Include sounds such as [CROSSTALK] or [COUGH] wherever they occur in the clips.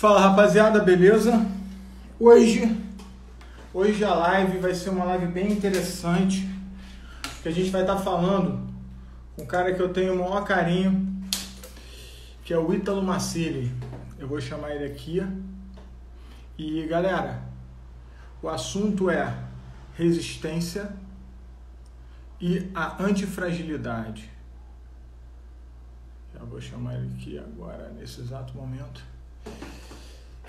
Fala rapaziada, beleza? Hoje, hoje a live vai ser uma live bem interessante, que a gente vai estar falando com um cara que eu tenho o maior carinho, que é o Ítalo Massili. Eu vou chamar ele aqui. E galera, o assunto é resistência e a antifragilidade. Já vou chamar ele aqui agora, nesse exato momento.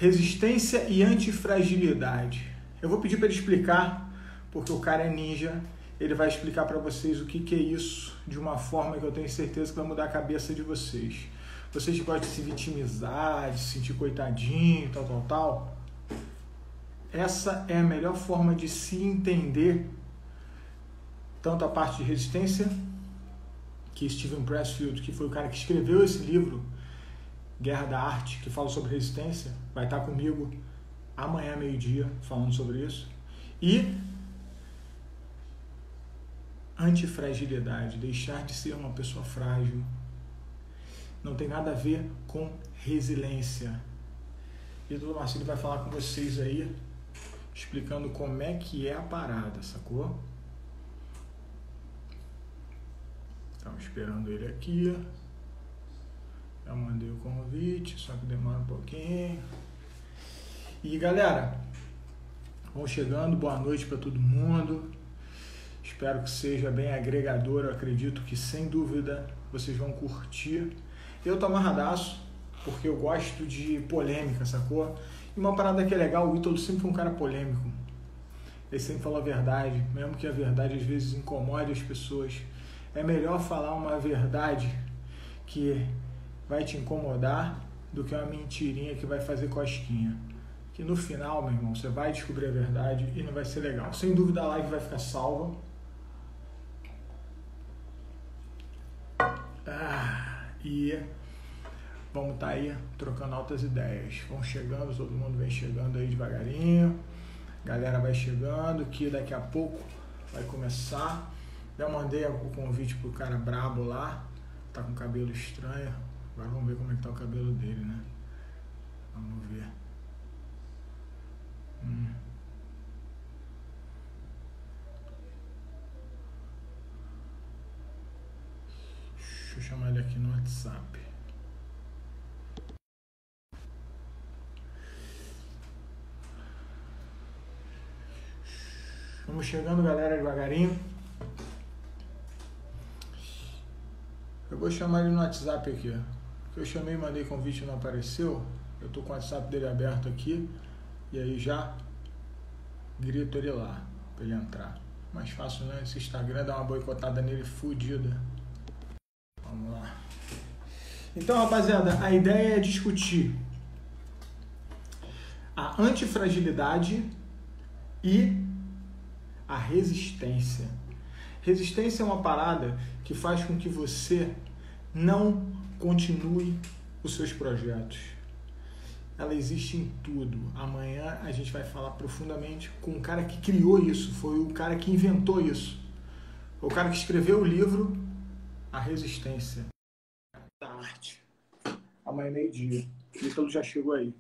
Resistência e antifragilidade. Eu vou pedir para ele explicar, porque o cara é ninja. Ele vai explicar para vocês o que, que é isso de uma forma que eu tenho certeza que vai mudar a cabeça de vocês. Vocês que gostam de se vitimizar, de se sentir coitadinho, tal, tal, tal. Essa é a melhor forma de se entender tanto a parte de resistência, que Steven Pressfield, que foi o cara que escreveu esse livro, Guerra da Arte, que fala sobre resistência, vai estar comigo amanhã, meio-dia, falando sobre isso. E antifragilidade, deixar de ser uma pessoa frágil. Não tem nada a ver com resiliência. E o Dr. Marcelo vai falar com vocês aí, explicando como é que é a parada, sacou? Estamos esperando ele aqui. Já mandei o convite, só que demora um pouquinho. E galera, vão chegando, boa noite para todo mundo. Espero que seja bem agregador. Eu acredito que sem dúvida vocês vão curtir. Eu tô amarradaço, porque eu gosto de polêmica, sacou? E uma parada que é legal, o Ítalo sempre foi um cara polêmico. Ele sempre falou a verdade, mesmo que a verdade às vezes incomode as pessoas. É melhor falar uma verdade que vai te incomodar do que uma mentirinha que vai fazer cosquinha. Que no final, meu irmão, você vai descobrir a verdade e não vai ser legal. Sem dúvida a live vai ficar salva. Ah, e vamos estar tá aí trocando altas ideias. Vão chegando, todo mundo vem chegando aí devagarinho. Galera vai chegando, que daqui a pouco vai começar. Já mandei o convite pro cara brabo lá, tá com cabelo estranho. Agora vamos ver como é que tá o cabelo dele, né? Vamos ver. Hum. Deixa eu chamar ele aqui no WhatsApp. Vamos chegando, galera, devagarinho. Eu vou chamar ele no WhatsApp aqui. Eu chamei, mandei convite não apareceu. Eu tô com o WhatsApp dele aberto aqui. E aí já grito ele lá para ele entrar. Mais fácil, né? Esse Instagram dá uma boicotada nele fodida. Vamos lá. Então, rapaziada, a ideia é discutir a antifragilidade e a resistência. Resistência é uma parada que faz com que você não continue os seus projetos. Ela existe em tudo. Amanhã a gente vai falar profundamente com o cara que criou isso, foi o cara que inventou isso. O cara que escreveu o livro A Resistência da Arte. Amanhã é meio-dia. Ítalo já chegou aí.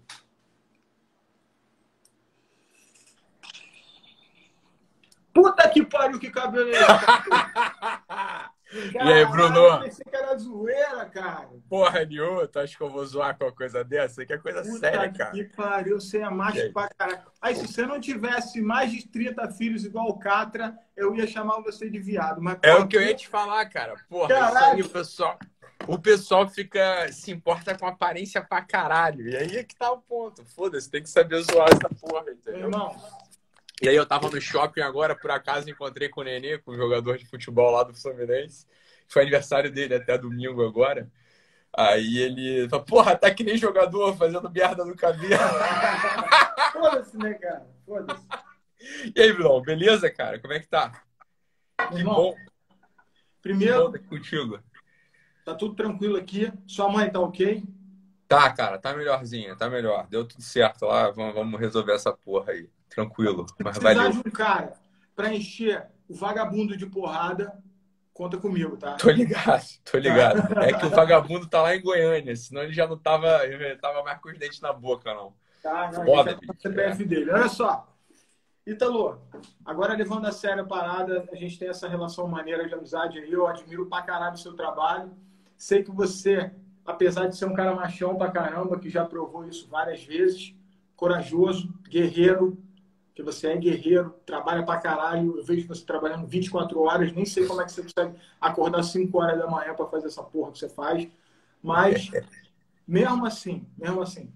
Puta que pariu, que cabelo é esse? E aí, Bruno? Eu pensei que era zoeira, cara. Porra nenhuma, tu acha que eu vou zoar com uma coisa dessa? Que é coisa Puta séria, cara. que pariu, você é macho pra caralho. Aí, se você não tivesse mais de 30 filhos igual o Catra, eu ia chamar você de viado. Mas, é o que eu ia te falar, cara. Porra, caralho. isso aí, o pessoal... O pessoal fica, se importa com aparência pra caralho. E aí é que tá o ponto. Foda-se, tem que saber zoar essa porra, entendeu? Irmão, e aí eu tava no shopping agora, por acaso encontrei com o Nenê, com o jogador de futebol lá do Fluminense. Foi aniversário dele até domingo agora. Aí ele falou, porra, tá que nem jogador fazendo merda no cabelo. [LAUGHS] Foda-se, né, cara? Foda-se. E aí, Bruno, beleza, cara? Como é que tá? Que Irmão, bom. Primeiro, que bom contigo. Tá tudo tranquilo aqui. Sua mãe tá ok? Tá, cara, tá melhorzinha, tá melhor. Deu tudo certo lá, vamos, vamos resolver essa porra aí. Tranquilo. Mas precisar valeu. de um cara para encher o vagabundo de porrada, conta comigo, tá? Tô ligado, tô ligado. É que o vagabundo tá lá em Goiânia, senão ele já não tava, ele tava mais com os dentes na boca, não. Tá, não, Foda, CPF é. dele. Olha só. Italo, agora levando a sério a parada, a gente tem essa relação maneira de amizade aí, eu admiro pra caralho o seu trabalho. Sei que você, apesar de ser um cara machão pra caramba, que já provou isso várias vezes, corajoso, guerreiro, que você é guerreiro, trabalha pra caralho. Eu vejo você trabalhando 24 horas, nem sei como é que você consegue acordar 5 horas da manhã para fazer essa porra que você faz. Mas, mesmo assim, mesmo assim,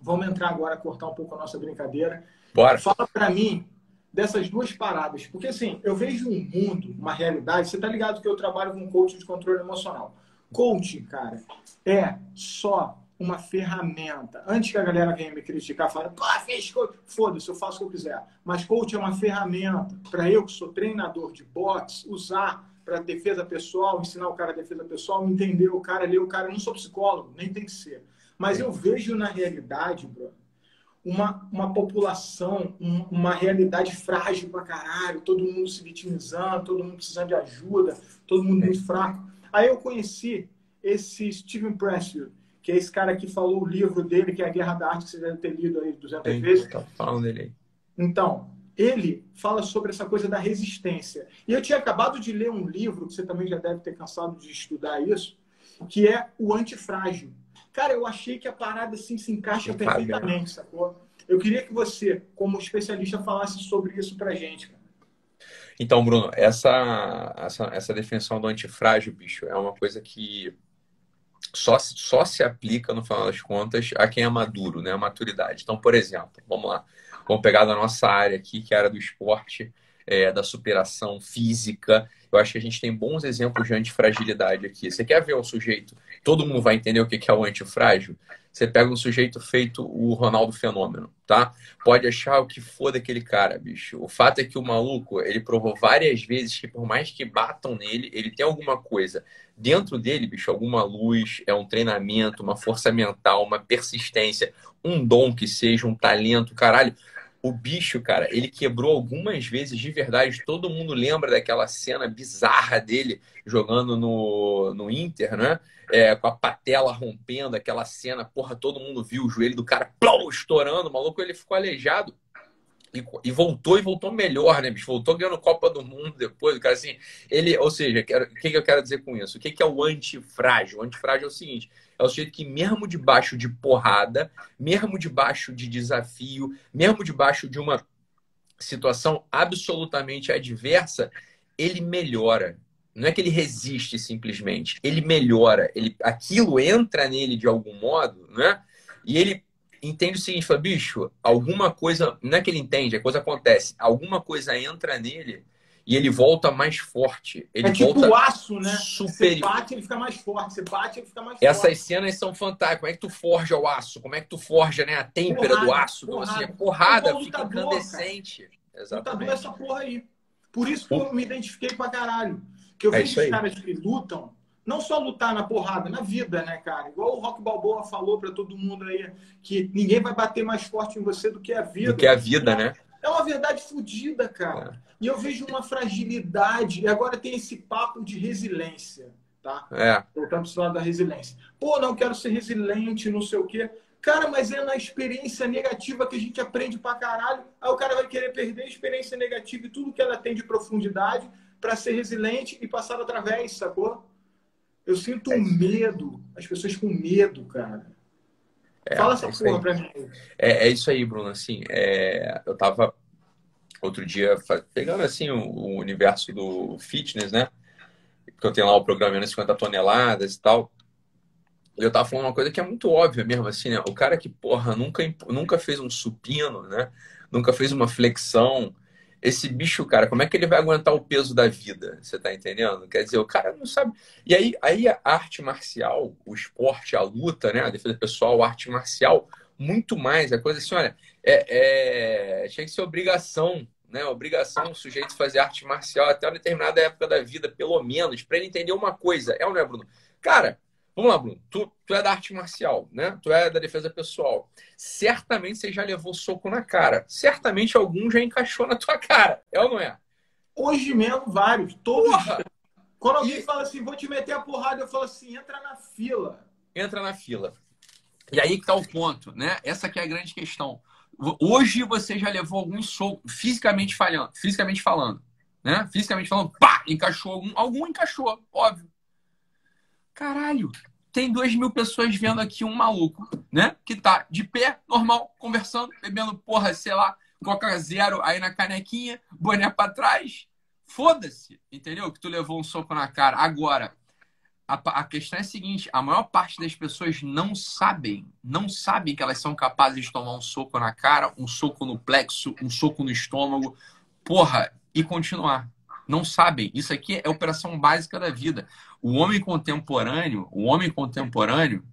vamos entrar agora, cortar um pouco a nossa brincadeira. Bora. Fala para mim dessas duas paradas. Porque, assim, eu vejo um mundo, uma realidade. Você tá ligado que eu trabalho com coach de controle emocional. Coaching, cara, é só uma ferramenta. Antes que a galera venha me criticar, falando, pô, fez coach. Foda-se, eu faço o que eu quiser. Mas coach é uma ferramenta para eu, que sou treinador de boxe, usar para defesa pessoal, ensinar o cara a defesa pessoal, entender o cara, ler o cara. Eu não sou psicólogo, nem tem que ser. Mas eu vejo na realidade, bro, uma, uma população, um, uma realidade frágil pra caralho, todo mundo se vitimizando, todo mundo precisando de ajuda, todo mundo muito fraco. Aí eu conheci esse Steven Pressfield, que é esse cara que falou o livro dele, que é a Guerra da Arte, que você deve ter lido aí 200 Sim, vezes. Tá falando dele aí. Então, ele fala sobre essa coisa da resistência. E eu tinha acabado de ler um livro, que você também já deve ter cansado de estudar isso, que é O Antifrágil. Cara, eu achei que a parada assim se encaixa perfeitamente, sacou? Eu queria que você, como especialista, falasse sobre isso pra gente, cara. Então, Bruno, essa, essa, essa definição do antifrágil, bicho, é uma coisa que só, só se aplica, no final das contas, a quem é maduro, né? A maturidade. Então, por exemplo, vamos lá. Vamos pegar da nossa área aqui, que é a área do esporte, é, da superação física. Eu acho que a gente tem bons exemplos de antifragilidade aqui. Você quer ver um sujeito, todo mundo vai entender o que é o antifrágil? Você pega um sujeito feito o Ronaldo Fenômeno, tá? Pode achar o que for daquele cara, bicho. O fato é que o maluco, ele provou várias vezes que por mais que batam nele, ele tem alguma coisa dentro dele, bicho, alguma luz, é um treinamento, uma força mental, uma persistência, um dom que seja, um talento, caralho. O bicho, cara, ele quebrou algumas vezes de verdade. Todo mundo lembra daquela cena bizarra dele jogando no, no Inter, né? é, com a patela rompendo, aquela cena, porra, todo mundo viu o joelho do cara estourando, o maluco ele ficou aleijado. E, e, voltou e voltou melhor, né, bicho? Voltou ganhando Copa do Mundo depois. O cara, assim, ele, ou seja, o que, que eu quero dizer com isso? O que, que é o antifrágil? O antifrágil é o seguinte: é o sujeito que, mesmo debaixo de porrada, mesmo debaixo de desafio, mesmo debaixo de uma situação absolutamente adversa, ele melhora. Não é que ele resiste simplesmente, ele melhora, ele, aquilo entra nele de algum modo, né? E ele entende o seguinte, fala, bicho, alguma coisa, não é que ele entende, a coisa acontece, alguma coisa entra nele e ele volta mais forte. Ele é tipo volta o aço, né? Superior. Você bate, ele fica mais forte. Você bate, ele fica mais Essas forte. Essas cenas são fantásticas. Como é que tu forja o aço? Como é que tu forja né, a têmpera porrada, do aço? Porrada, então, assim, a porrada fica incandescente. Exatamente. Lutador é essa porra aí. Por isso que eu me identifiquei pra caralho. Que eu é vejo os caras que lutam, não só lutar na porrada, na vida, né, cara? Igual o Rock Balboa falou para todo mundo aí, que ninguém vai bater mais forte em você do que a vida. Do que a vida, né? É uma verdade fodida, cara. É. E eu vejo uma fragilidade. E agora tem esse papo de resiliência, tá? É. Voltando para lado da resiliência. Pô, não quero ser resiliente, não sei o quê. Cara, mas é na experiência negativa que a gente aprende pra caralho. Aí o cara vai querer perder a experiência negativa e tudo que ela tem de profundidade para ser resiliente e passar através, sacou? Eu sinto é medo, as pessoas com medo, cara. É, Fala essa é porra pra mim. É, é, isso aí, Bruno. Assim, é, eu tava outro dia pegando assim o, o, universo do fitness, né? Porque eu tenho lá o programa 50 toneladas e tal. E eu tava falando uma coisa que é muito óbvia mesmo, assim, né? O cara que, porra, nunca, nunca fez um supino, né? Nunca fez uma flexão, esse bicho, cara, como é que ele vai aguentar o peso da vida? Você tá entendendo? Quer dizer, o cara não sabe. E aí, aí a arte marcial, o esporte, a luta, né? A defesa pessoal, a arte marcial, muito mais. A coisa assim, olha, é, é... tinha que ser obrigação, né? Obrigação o sujeito fazer arte marcial até uma determinada época da vida, pelo menos, para ele entender uma coisa. É ou não é, Bruno? Cara, Vamos lá, Bruno. Tu, tu é da arte marcial, né? Tu é da defesa pessoal. Certamente você já levou soco na cara. Certamente algum já encaixou na tua cara. É ou não é? Hoje mesmo, vários. Todos. Porra! Quando alguém e... fala assim, vou te meter a porrada, eu falo assim, entra na fila. Entra na fila. E aí que tá o ponto, né? Essa que é a grande questão. Hoje você já levou algum soco, fisicamente falhando, fisicamente falando, né? Fisicamente falando, pá, encaixou algum, algum encaixou, óbvio. Caralho, tem duas mil pessoas vendo aqui um maluco, né? Que tá de pé, normal, conversando, bebendo, porra, sei lá, Coca Zero aí na canequinha, boné pra trás, Foda-se, entendeu? Que tu levou um soco na cara. Agora, a, a, questão é a seguinte: a maior parte das pessoas não sabem, não sabem que elas são capazes de tomar um soco na cara, um soco no plexo, um soco no estômago, porra, e continuar. Não sabem. Isso aqui é a operação básica da vida. O homem contemporâneo, o homem contemporâneo,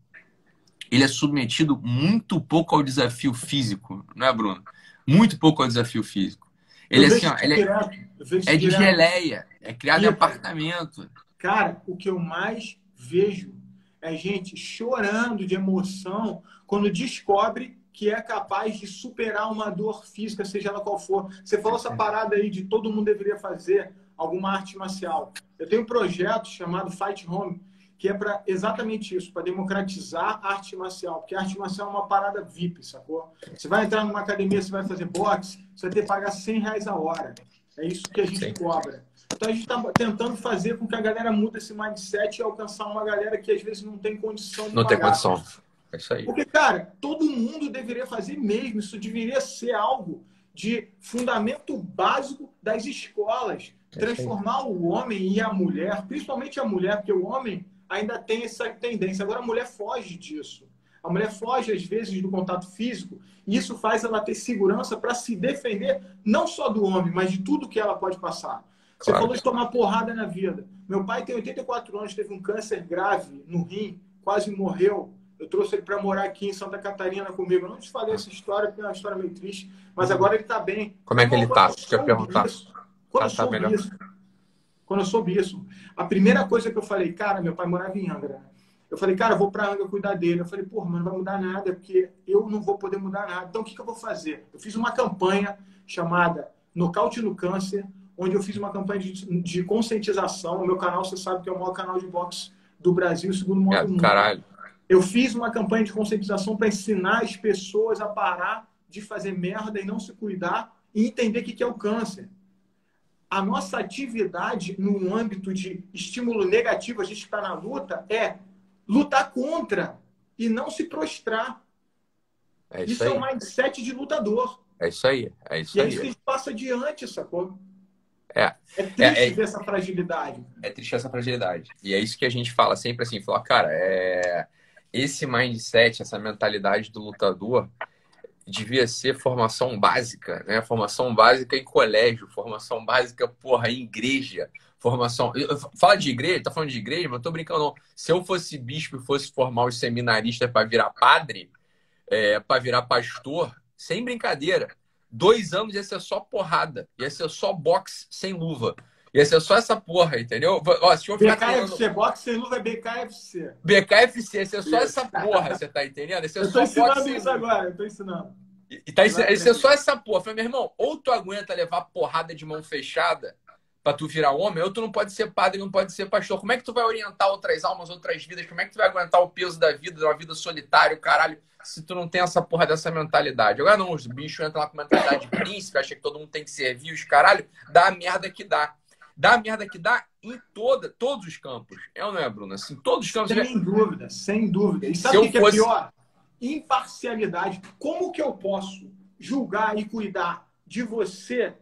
ele é submetido muito pouco ao desafio físico, não é, Bruno? Muito pouco ao desafio físico. Ele, assim, ó, ele é, é de geleia, é criado em apartamento. Cara, o que eu mais vejo é gente chorando de emoção quando descobre que é capaz de superar uma dor física, seja ela qual for. Você falou essa parada aí de todo mundo deveria fazer alguma arte marcial. Eu tenho um projeto chamado Fight Home, que é para exatamente isso, para democratizar a arte marcial, porque a arte marcial é uma parada VIP, sacou? Você vai entrar numa academia, você vai fazer boxe, você vai ter que pagar 100 reais a hora. É isso que a gente Sim. cobra. Então a gente está tentando fazer com que a galera mude esse mindset e alcançar uma galera que às vezes não tem condição de Não pagar. tem condição. É isso aí. Porque, cara, todo mundo deveria fazer mesmo. Isso deveria ser algo de fundamento básico das escolas. É Transformar o homem e a mulher, principalmente a mulher, porque o homem ainda tem essa tendência. Agora, a mulher foge disso. A mulher foge, às vezes, do contato físico, e isso faz ela ter segurança para se defender, não só do homem, mas de tudo que ela pode passar. Você claro. falou de tomar porrada na vida. Meu pai tem 84 anos, teve um câncer grave no rim, quase morreu. Eu trouxe ele para morar aqui em Santa Catarina comigo. Eu não te falei essa história, porque é uma história meio triste, mas agora ele está bem. Como é que ele está? Quer perguntar? Isso, quando tá, tá melhor. Isso, quando eu soube isso, a primeira coisa que eu falei, cara, meu pai morava em Angra. Eu falei, cara, eu vou para Angra cuidar dele. Eu falei, porra, mas não vai mudar nada, porque eu não vou poder mudar nada. Então, o que, que eu vou fazer? Eu fiz uma campanha chamada Nocaute no Câncer, onde eu fiz uma campanha de, de conscientização. O meu canal, você sabe que é o maior canal de boxe do Brasil, segundo maior é, do mundo. Caralho. Eu fiz uma campanha de conscientização para ensinar as pessoas a parar de fazer merda e não se cuidar e entender o que é o câncer a nossa atividade no âmbito de estímulo negativo, a gente está na luta, é lutar contra e não se prostrar. É isso, isso é um mindset de lutador. É isso aí. É isso e é isso que a gente passa adiante, sacou? É. É triste é, é, ver essa fragilidade. É triste essa fragilidade. E é isso que a gente fala sempre assim, fala, cara, é... esse mindset, essa mentalidade do lutador, devia ser formação básica, né? Formação básica em colégio, formação básica, porra, em igreja, formação. Fala de igreja, tá falando de igreja, mas tô brincando, não. Se eu fosse bispo e fosse formar os seminaristas para virar padre, é, para virar pastor, sem brincadeira, dois anos ia ser só porrada, ia ser só boxe sem luva. Ia ser só essa porra, entendeu? Ó, se eu BKFC, falando... boxe é BKFC. BKFC, ia ser só essa porra, você tá entendendo? Ia ser eu tô ensinando isso agora, eu tô ensinando. E tá, ia ser só essa porra. Falei, meu irmão, ou tu aguenta levar porrada de mão fechada pra tu virar homem, ou tu não pode ser padre, não pode ser pastor. Como é que tu vai orientar outras almas, outras vidas? Como é que tu vai aguentar o peso da vida, de uma vida solitária, caralho, se tu não tem essa porra dessa mentalidade? Agora não, os bichos entram lá com mentalidade de príncipe, acha que todo mundo tem que servir os caralho, dá a merda que dá dá a merda que dá em toda, todos os campos. É ou não é, Bruno? Assim, todos os campos. Sem dúvida, sem dúvida. E sabe o que, fosse... é pior? Imparcialidade. Como que eu posso julgar e cuidar de você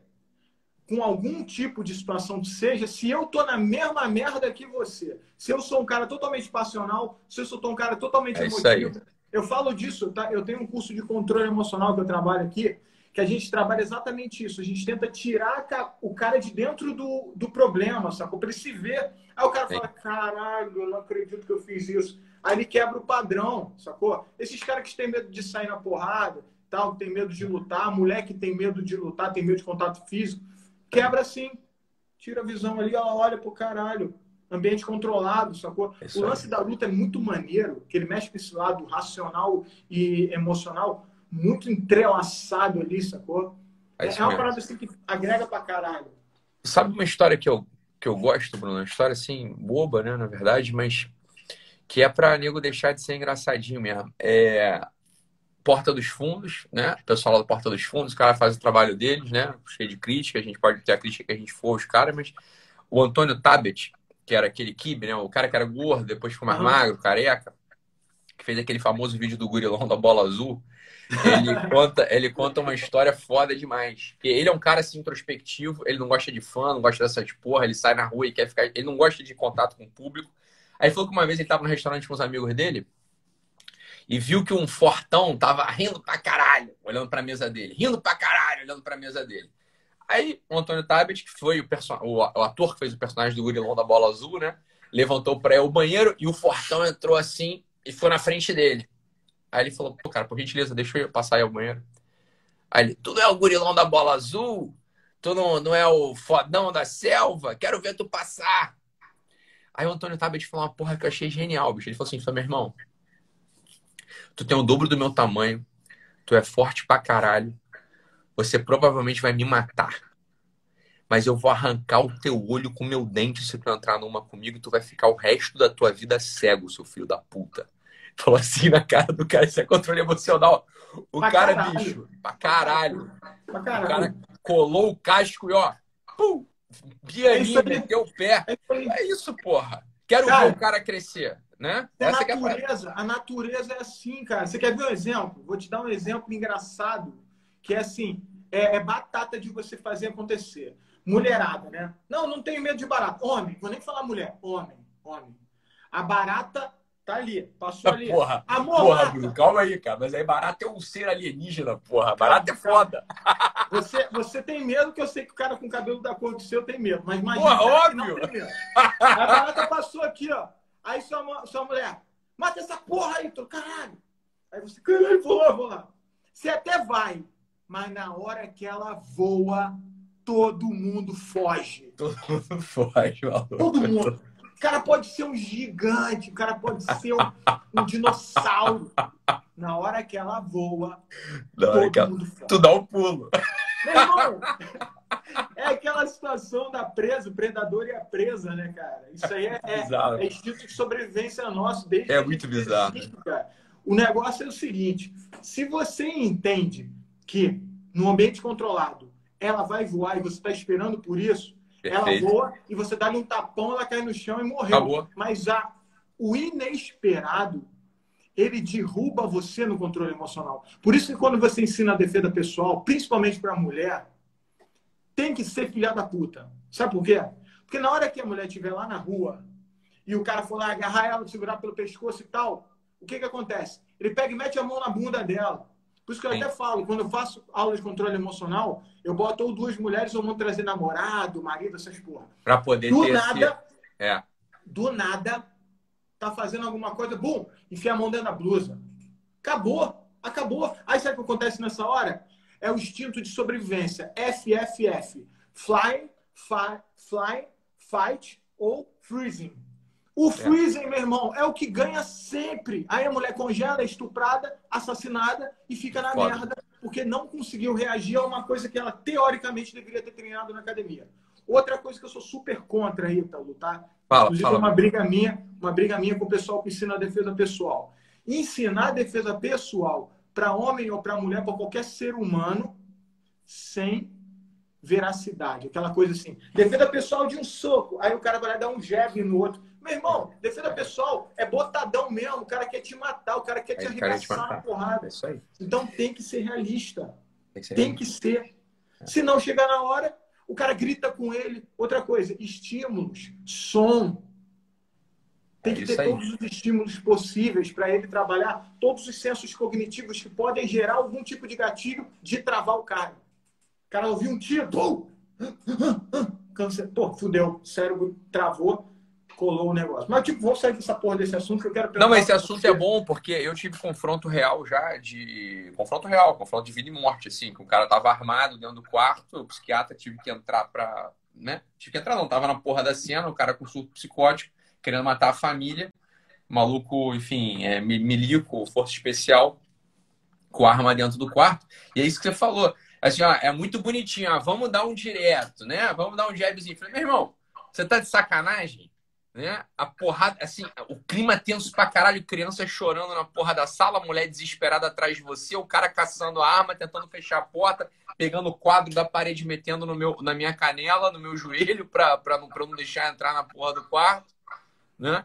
com algum tipo de situação que seja, se eu tô na mesma merda que você? Se eu sou um cara totalmente passional, se eu sou um cara totalmente é emotivo. Eu falo disso, tá? Eu tenho um curso de controle emocional que eu trabalho aqui que a gente trabalha exatamente isso. A gente tenta tirar o cara de dentro do, do problema, sacou? Para ele se ver. Aí o cara fala, caralho, eu não acredito que eu fiz isso. Aí ele quebra o padrão, sacou? Esses caras que têm medo de sair na porrada, tal, que tem medo de lutar, mulher que tem medo de lutar, tem medo de contato físico, quebra assim. Tira a visão ali, ela olha pro caralho. Ambiente controlado, sacou? Isso o lance é. da luta é muito maneiro, que ele mexe com esse lado racional e emocional muito entrelaçado ali, sacou? É, é uma parada assim que agrega pra caralho. Sabe uma história que eu, que eu gosto, Bruno, uma história assim, boba, né, na verdade, mas que é pra nego deixar de ser engraçadinho mesmo. É Porta dos Fundos, né? O pessoal lá do Porta dos Fundos, o cara faz o trabalho deles, né? Cheio de crítica, a gente pode ter a crítica que a gente for os caras, mas o Antônio Tabet, que era aquele kibe, né? O cara que era gordo, depois ficou mais uhum. magro, careca, que fez aquele famoso vídeo do gurilão da bola azul. Ele conta, ele conta uma história foda demais. Porque ele é um cara assim introspectivo, ele não gosta de fã, não gosta dessas porra, ele sai na rua e quer ficar, ele não gosta de contato com o público. Aí falou que uma vez ele tava no restaurante com os amigos dele e viu que um fortão tava rindo pra caralho, olhando pra mesa dele, rindo pra caralho, olhando pra mesa dele. Aí o Antônio Tabet, que foi o, person... o, ator que fez o personagem do gurilão da bola azul, né? Levantou para o banheiro e o Fortão entrou assim e foi na frente dele. Aí ele falou, pô, cara, por gentileza, deixa eu passar aí ao banheiro. Aí ele, tu não é o gurilão da bola azul? Tu não, não é o fodão da selva? Quero ver tu passar. Aí o Antônio Tabet falou uma porra que eu achei genial, bicho. Ele falou assim, meu irmão, tu tem o dobro do meu tamanho, tu é forte pra caralho, você provavelmente vai me matar. Mas eu vou arrancar o teu olho com meu dente se tu entrar numa comigo. Tu vai ficar o resto da tua vida cego, seu filho da puta. Falou assim na cara do cara. Isso é controle emocional. O pra cara, caralho. bicho, pra caralho. Pra caralho. O cara colou o casco e ó. Pum! É meteu o pé. É isso, porra. Quero cara, ver o cara crescer, né? A Essa natureza, é a... a natureza é assim, cara. Você quer ver um exemplo? Vou te dar um exemplo engraçado que é assim, é, é, batata de você fazer acontecer. Mulherada, né? Não, não tenho medo de barata. Homem, vou nem falar mulher. Homem, homem. A barata tá ali, passou ali. Porra, Amor, porra, Bruno, calma aí, cara. Mas aí barata é um ser alienígena, porra. Barata é foda. [LAUGHS] Você, você tem medo, que eu sei que o cara com cabelo da cor do seu tem medo. Mas imagina porra, óbvio. [LAUGHS] A barata passou aqui, ó. Aí sua, sua mulher, mata essa porra aí, tô, caralho. Aí você, caralho, vou lá, vou lá. Você até vai, mas na hora que ela voa, todo mundo foge. Todo mundo foge, maluco. Todo mundo. O cara pode ser um gigante, o cara pode ser um, um dinossauro. Na hora que ela voa, na todo ela... mundo. Tu dá um pulo. Meu irmão, é aquela situação da presa, o predador e a presa, né, cara? Isso aí é, é, é instinto de sobrevivência nosso desde É muito bizarro. O negócio é o seguinte: se você entende que no ambiente controlado ela vai voar e você está esperando por isso, Perfeito. ela voa e você dá-lhe um tapão, ela cai no chão e morreu. Acabou. Mas já o inesperado, ele derruba você no controle emocional. Por isso que quando você ensina a defesa pessoal, principalmente para a mulher, tem que ser filha da puta. Sabe por quê? Porque na hora que a mulher estiver lá na rua e o cara for lá agarrar ela, segurar pelo pescoço e tal, o que que acontece? Ele pega e mete a mão na bunda dela. Por isso que eu Sim. até falo, quando eu faço aula de controle emocional, eu boto ou duas mulheres ou vou trazer namorado, marido, essas porra. Pra poder do ter nada, esse... é. Do nada, tá fazendo alguma coisa, bum, enfia a mão dentro da blusa. Acabou, acabou. Aí sabe o que acontece nessa hora? É o instinto de sobrevivência. FFF. Fly, fi, fly, fight ou freezing. O é. freezing, meu irmão, é o que ganha sempre. Aí a mulher congela, é estuprada, assassinada e fica na Foda. merda porque não conseguiu reagir a uma coisa que ela teoricamente deveria ter treinado na academia. Outra coisa que eu sou super contra aí, Paulo, tá? Fala, Inclusive, fala. uma briga minha, uma briga minha com o pessoal que ensina a defesa pessoal. Ensinar a defesa pessoal para homem ou para mulher, para qualquer ser humano, sem veracidade. Aquela coisa assim, defesa pessoal de um soco, aí o cara vai lá dar um jab no outro. Meu irmão, defesa pessoal é botadão mesmo. O cara quer te matar, o cara quer te arregaçar na porrada. É isso aí. Então tem que ser realista. Tem que ser. Tem que ser. É. Se não chegar na hora, o cara grita com ele. Outra coisa, estímulos, som. Tem é que ter aí. todos os estímulos possíveis para ele trabalhar todos os sensos cognitivos que podem gerar algum tipo de gatilho de travar o cara. O cara ouviu um tiro, pum! Câncer, pô, fudeu, o cérebro travou colou o negócio. Mas, tipo, vou sair dessa porra desse assunto que eu quero Não, mas esse assunto é bom porque eu tive confronto real já de. Confronto real, confronto de vida e morte, assim, que o cara tava armado dentro do quarto, o psiquiatra tive que entrar pra. né? Tive que entrar, não, tava na porra da cena, o cara com surto psicótico, querendo matar a família. Maluco, enfim, é, milico, força especial, com arma dentro do quarto. E é isso que você falou. Assim, ó, é muito bonitinho, ó, vamos dar um direto, né? Vamos dar um jabzinho. Falei, meu irmão, Você tá de sacanagem? Né? A porrada, assim, o clima tenso pra caralho, criança chorando na porra da sala, mulher desesperada atrás de você, o cara caçando a arma, tentando fechar a porta, pegando o quadro da parede, metendo no meu, na minha canela, no meu joelho, pra, pra, não, pra não deixar entrar na porra do quarto, né?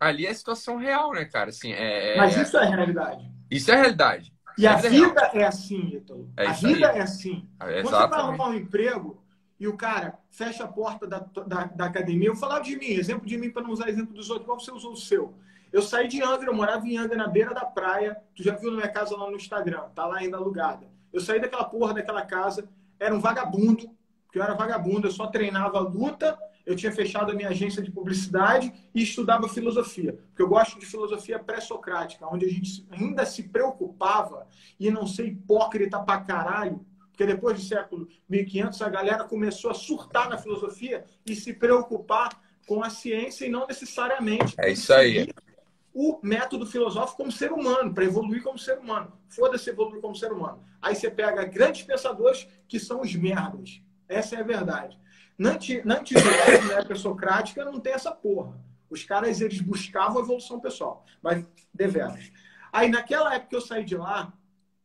Ali é a situação real, né, cara? Assim, é, é Mas isso é realidade. Isso é realidade. E a vida é assim, Ítalo. É a vida aí. é assim. É, Quando você vai arrumar um emprego e o cara fecha a porta da, da, da academia, eu falava de mim, exemplo de mim para não usar exemplo dos outros, qual você usou o seu? Eu saí de Angra, eu morava em Angra, na beira da praia. Tu já viu na minha casa lá no Instagram, tá lá ainda alugada. Eu saí daquela porra daquela casa, era um vagabundo, porque eu era vagabundo, eu só treinava luta eu tinha fechado a minha agência de publicidade e estudava filosofia, porque eu gosto de filosofia pré-socrática, onde a gente ainda se preocupava e não ser hipócrita pra caralho, porque depois do século 1500 a galera começou a surtar na filosofia e se preocupar com a ciência e não necessariamente é isso aí o método filosófico como ser humano, para evoluir como ser humano. Foda-se evoluir como ser humano. Aí você pega grandes pensadores que são os merdas. Essa é a verdade. Na, antiguidade, na época socrática, não tem essa porra. Os caras, eles buscavam a evolução pessoal. Mas, deveras. Aí, naquela época que eu saí de lá,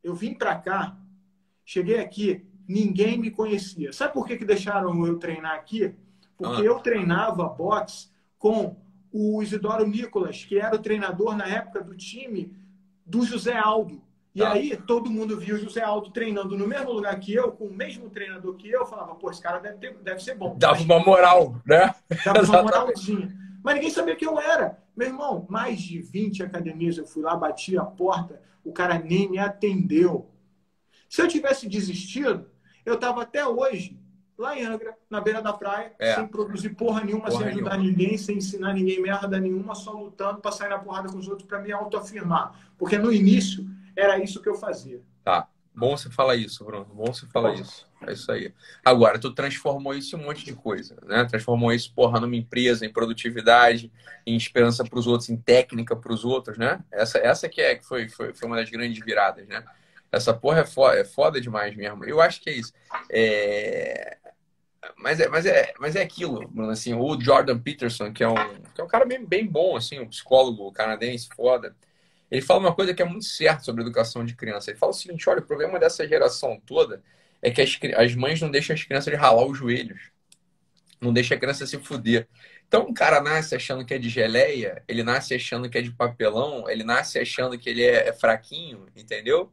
eu vim para cá, cheguei aqui, ninguém me conhecia. Sabe por que, que deixaram eu treinar aqui? Porque ah. eu treinava boxe com o Isidoro Nicolas, que era o treinador na época do time do José Aldo. E tá. aí todo mundo viu o José Aldo treinando no mesmo lugar que eu, com o mesmo treinador que eu, falava, pô, esse cara deve, ter, deve ser bom. Dava Mas, uma moral, né? Dava uma moralzinha. Mas ninguém sabia quem eu era. Meu irmão, mais de 20 academias eu fui lá, bati a porta, o cara nem me atendeu. Se eu tivesse desistido, eu tava até hoje lá em Angra, na beira da praia, é. sem produzir porra nenhuma, porra sem ajudar nenhuma. ninguém, sem ensinar ninguém merda nenhuma, só lutando para sair na porrada com os outros para me autoafirmar. Porque no início era isso que eu fazia. Tá. Bom você falar isso, Bruno. Bom você falar isso. É isso aí. Agora, tu transformou isso em um monte de coisa, né? Transformou isso, porra, numa empresa, em produtividade, em esperança para os outros, em técnica para os outros, né? Essa, essa que é que foi, foi, foi uma das grandes viradas, né? Essa porra é foda, é foda demais mesmo. Eu acho que é isso. É... Mas, é, mas, é, mas é aquilo, assim, o Jordan Peterson, que é um, que é um cara bem, bem bom, assim, um psicólogo canadense, foda ele fala uma coisa que é muito certa sobre educação de criança. Ele fala o seguinte: olha, o problema dessa geração toda é que as, as mães não deixam as crianças ralar os joelhos, não deixam a criança se fuder. Então, o cara nasce achando que é de geleia, ele nasce achando que é de papelão, ele nasce achando que ele é, é fraquinho, entendeu?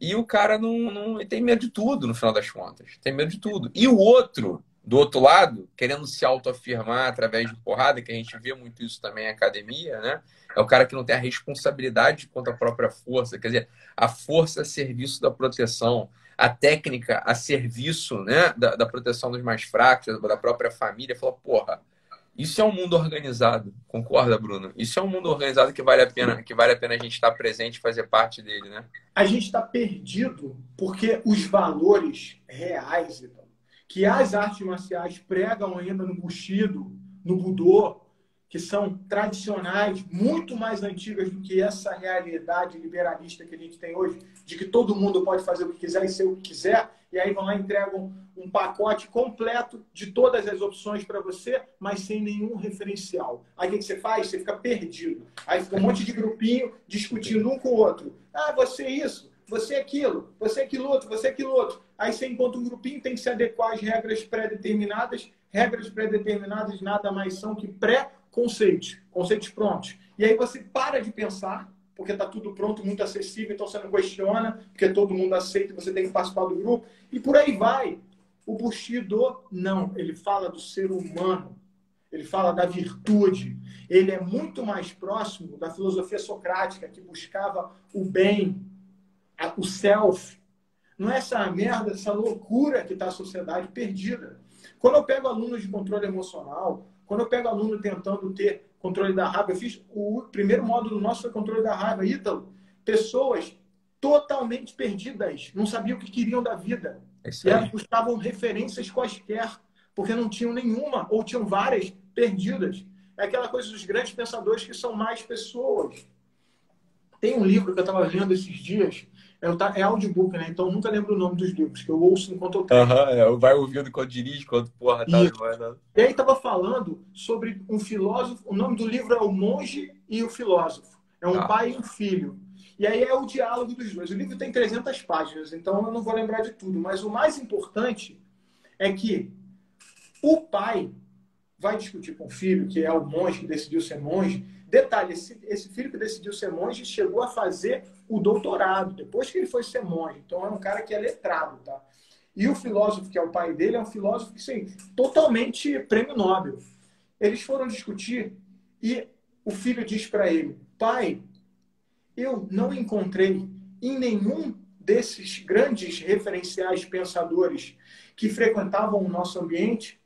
E o cara não, não tem medo de tudo, no final das contas. Tem medo de tudo. E o outro, do outro lado, querendo se autoafirmar através de porrada, que a gente vê muito isso também em academia, né? É o cara que não tem a responsabilidade contra a própria força, quer dizer, a força a serviço da proteção, a técnica a serviço né, da, da proteção dos mais fracos, da própria família. Fala, porra, isso é um mundo organizado, concorda, Bruno? Isso é um mundo organizado que vale a pena, que vale a pena a gente estar presente e fazer parte dele, né? A gente está perdido porque os valores reais então, que as artes marciais pregam ainda no Bushido, no Budô, que são tradicionais, muito mais antigas do que essa realidade liberalista que a gente tem hoje, de que todo mundo pode fazer o que quiser e ser o que quiser, e aí vão lá e entregam um pacote completo de todas as opções para você, mas sem nenhum referencial. Aí o que você faz? Você fica perdido. Aí fica um monte de grupinho discutindo um com o outro. Ah, você isso, você aquilo, você aquilo outro, você aquilo outro. Aí você encontra um grupinho, tem que se adequar às regras pré-determinadas. Regras pré-determinadas nada mais são que pré conceitos, conceitos prontos. E aí você para de pensar, porque está tudo pronto, muito acessível, então você não questiona, porque todo mundo aceita, você tem que participar do grupo, e por aí vai. O Bushido, não, ele fala do ser humano, ele fala da virtude, ele é muito mais próximo da filosofia socrática, que buscava o bem, o self. Não é essa merda, essa loucura que está a sociedade perdida. Quando eu pego alunos de controle emocional, quando eu pego aluno tentando ter controle da raiva, eu fiz o primeiro módulo nosso foi controle da raiva, Ítalo. Pessoas totalmente perdidas, não sabiam o que queriam da vida. É e elas buscavam referências quaisquer, porque não tinham nenhuma, ou tinham várias perdidas. É aquela coisa dos grandes pensadores que são mais pessoas. Tem um livro que eu estava lendo esses dias, é audiobook, né? Então nunca lembro o nome dos livros, que eu ouço enquanto eu treino. Aham, é, vai ouvindo enquanto dirige, enquanto porra tá. E, e aí tava falando sobre um filósofo, o nome do livro é O Monge e o Filósofo. É um ah. pai e um filho. E aí é o diálogo dos dois. O livro tem 300 páginas, então eu não vou lembrar de tudo. Mas o mais importante é que o pai vai discutir com o filho, que é o monge que decidiu ser monge. Detalhe, esse, esse filho que decidiu ser monge chegou a fazer o doutorado, depois que ele foi ser monge. Então é um cara que é letrado, tá? E o filósofo, que é o pai dele, é um filósofo que, sim, totalmente prêmio Nobel. Eles foram discutir e o filho diz para ele: Pai, eu não encontrei em nenhum desses grandes referenciais pensadores que frequentavam o nosso ambiente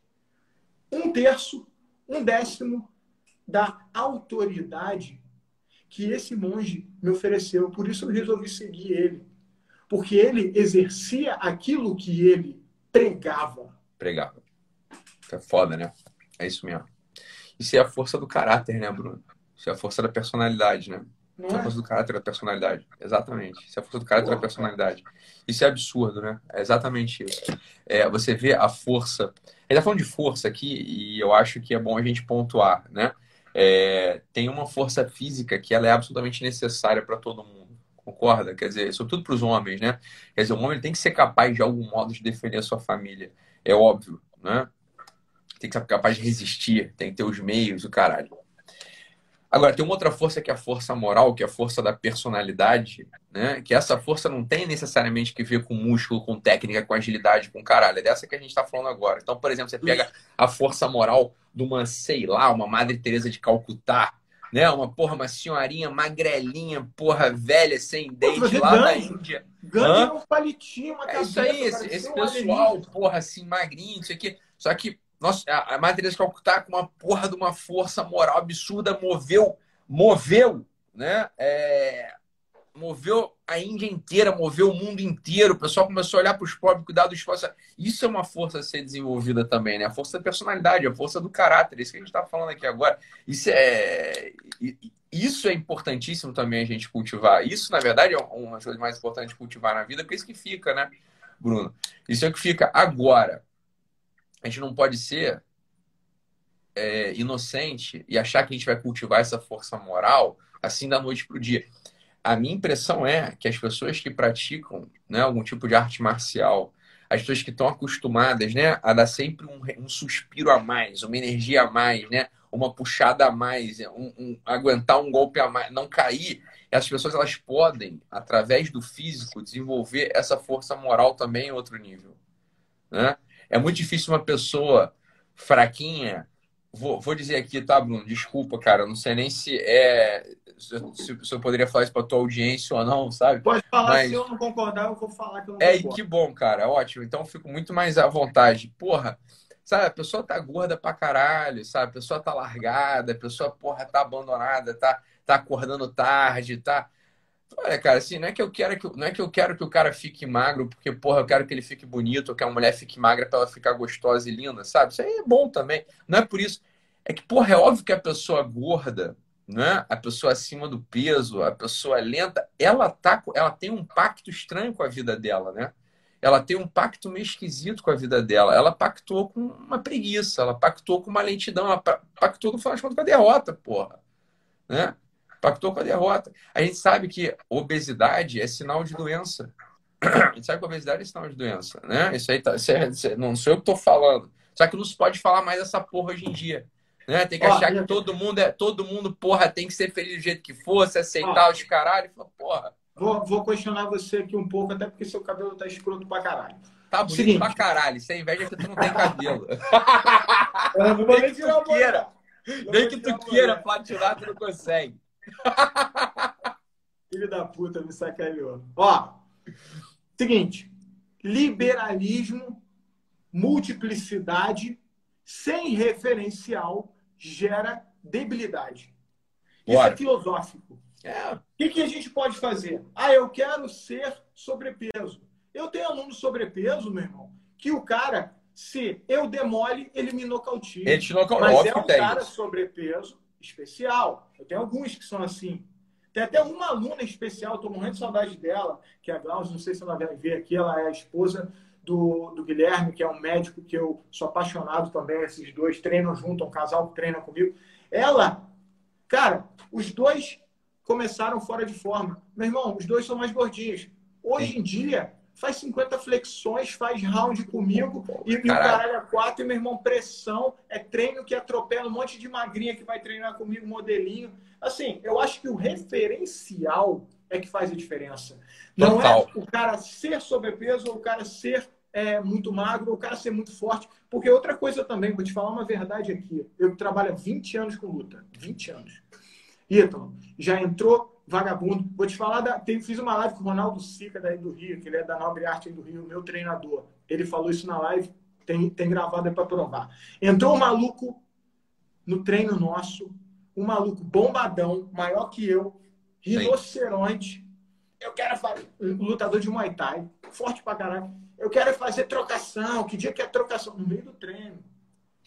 um terço, um décimo da autoridade que esse monge me ofereceu. Por isso eu resolvi seguir ele. Porque ele exercia aquilo que ele pregava. Pregava. É foda, né? É isso mesmo. Isso é a força do caráter, né, Bruno? Isso é a força da personalidade, né? Não Isso é a é? força do caráter da personalidade. Exatamente. Isso é a força do caráter Porra, da personalidade. Cara. Isso é absurdo, né? É exatamente isso. É, você vê a força. Ele está falando de força aqui e eu acho que é bom a gente pontuar, né? É, tem uma força física que ela é absolutamente necessária para todo mundo. Concorda? Quer dizer, sobretudo para os homens, né? Quer dizer, o homem tem que ser capaz de algum modo de defender a sua família. É óbvio, né? Tem que ser capaz de resistir, tem que ter os meios, o caralho. Agora, tem uma outra força que é a força moral, que é a força da personalidade, né? Que essa força não tem necessariamente que ver com músculo, com técnica, com agilidade, com caralho. É dessa que a gente está falando agora. Então, por exemplo, você pega a força moral de uma, sei lá, uma Madre Teresa de Calcutá, né? Uma porra, uma senhorinha magrelinha, porra, velha, sem dente lá da Índia. Ganha um palitinho, uma É isso aí, esse, esse pessoal, porra, assim, magrinho, isso aqui. Só que nossa, a Madre Teresa de Calcutá com uma porra de uma força moral absurda moveu, moveu, né? É, moveu a Índia inteira, moveu o mundo inteiro. O pessoal começou a olhar para os pobres, cuidar dos esforço. Isso é uma força a ser desenvolvida também, né? A força da personalidade, a força do caráter. Isso que a gente está falando aqui agora. Isso é, isso é importantíssimo também a gente cultivar. Isso, na verdade, é uma das coisas mais importantes de cultivar na vida, porque é isso que fica, né, Bruno? Isso é o que fica. Agora, a gente não pode ser é, inocente e achar que a gente vai cultivar essa força moral assim da noite para o dia. A minha impressão é que as pessoas que praticam né, algum tipo de arte marcial, as pessoas que estão acostumadas né, a dar sempre um, um, suspiro a mais, uma energia a mais, né, uma puxada a mais, um, um, aguentar um golpe a mais, não cair, essas pessoas elas podem, através do físico, desenvolver essa força moral também em outro nível. Né? É muito difícil uma pessoa fraquinha. Vou, vou dizer aqui, tá, Bruno? Desculpa, cara. Não sei nem se é. Se, se eu poderia falar isso para tua audiência ou não, sabe? Pode falar, Mas... se eu não concordar, eu vou falar que eu não É, concordo. que bom, cara. Ótimo. Então eu fico muito mais à vontade. Porra, sabe? A pessoa tá gorda pra caralho, sabe? A pessoa tá largada, a pessoa, porra, tá abandonada, tá, tá acordando tarde, tá Olha, cara, assim, não é que eu quero que, não é que eu quero que o cara fique magro, porque, porra, eu quero que ele fique bonito, ou que a mulher fique magra para ela ficar gostosa e linda, sabe? Isso aí é bom também. Não é por isso. É que, porra, é óbvio que a pessoa gorda, né? A pessoa acima do peso, a pessoa lenta, ela tá, ela tem um pacto estranho com a vida dela, né? Ela tem um pacto meio esquisito com a vida dela. Ela pactou com uma preguiça, ela pactou com uma lentidão, ela pactou, no final de contas, com a derrota, porra. Né? Pactou com a derrota. A gente sabe que obesidade é sinal de doença. A gente sabe que obesidade é sinal de doença, né? Isso aí tá, isso é, isso é, não sou eu que estou falando. Só que não se pode falar mais essa porra hoje em dia. Né? Tem que achar que todo mundo é todo mundo, porra, tem que ser feliz do jeito que fosse, aceitar os caralho. Porra. Vou, vou questionar você aqui um pouco, até porque seu cabelo tá escroto pra caralho. Tá bonito Seguinte. pra caralho. Isso é inveja que tu não tem cabelo. [LAUGHS] Eu não vou nem que tu queira. Nem que tu queira platinar, tu não consegue. [LAUGHS] Filho da puta, me sacaneou. Ó, seguinte. Liberalismo, multiplicidade, sem referencial, gera debilidade. Isso Bora. é filosófico. É. O que, que a gente pode fazer? Ah, eu quero ser sobrepeso. Eu tenho aluno sobrepeso, meu irmão, que o cara, se eu demole, ele me nocautia. Ele te nocautia. Mas é um cara sobrepeso especial. Eu tenho alguns que são assim. Tem até uma aluna especial, estou morrendo de saudade dela, que é a Glaucia, não sei se ela vai ver aqui, ela é a esposa do, do Guilherme, que é um médico que eu sou apaixonado também, esses dois treinam junto, um casal que treina comigo. Ela, cara, os dois começaram fora de forma. Meu irmão, os dois são mais gordinhos. Hoje em dia, faz 50 flexões, faz round comigo e, e o caralho é quatro, e meu irmão, pressão, é treino que atropela um monte de magrinha que vai treinar comigo, modelinho. Assim, eu acho que o referencial é que faz a diferença. Não é Total. é o cara ser sobrepeso ou o cara ser é, muito magro ou o cara ser muito forte. Porque outra coisa também, vou te falar uma verdade aqui. Eu trabalho há 20 anos com luta. 20 anos. Ítalo, já entrou vagabundo. Vou te falar, da, tem, fiz uma live com o Ronaldo Sica, daí do Rio, que ele é da Nobre Arte do Rio, meu treinador. Ele falou isso na live, tem, tem gravado aí para provar. Entrou um maluco no treino nosso, um maluco bombadão, maior que eu, rinoceronte. Eu quero fazer. Um lutador de Muay Thai, forte pra caralho. Eu quero fazer trocação. Que dia que é trocação? No meio do treino.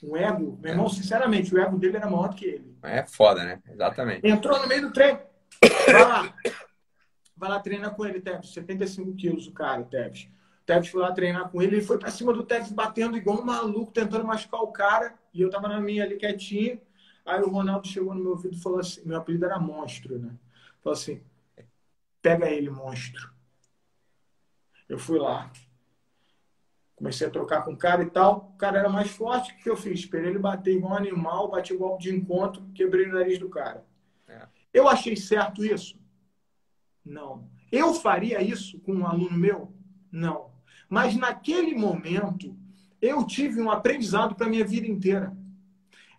O ego, meu irmão, sinceramente, o ego dele era maior do que ele. É foda, né? Exatamente. Entrou no meio do treino. Vai lá. Vai lá treinar com ele, Tevez. 75 quilos o cara, Tevez. O Tevez foi lá treinar com ele. Ele foi pra cima do Tevez batendo igual um maluco, tentando machucar o cara. E eu tava na minha ali quietinho. Aí o Ronaldo chegou no meu ouvido e falou assim: meu apelido era Monstro, né? Falou assim: pega ele, monstro. Eu fui lá. Comecei a trocar com o cara e tal. O cara era mais forte. O que eu fiz? Esperei ele bater igual um animal, bati golpe de encontro, quebrei o nariz do cara. Eu achei certo isso? Não. Eu faria isso com um aluno meu? Não. Mas naquele momento, eu tive um aprendizado para minha vida inteira.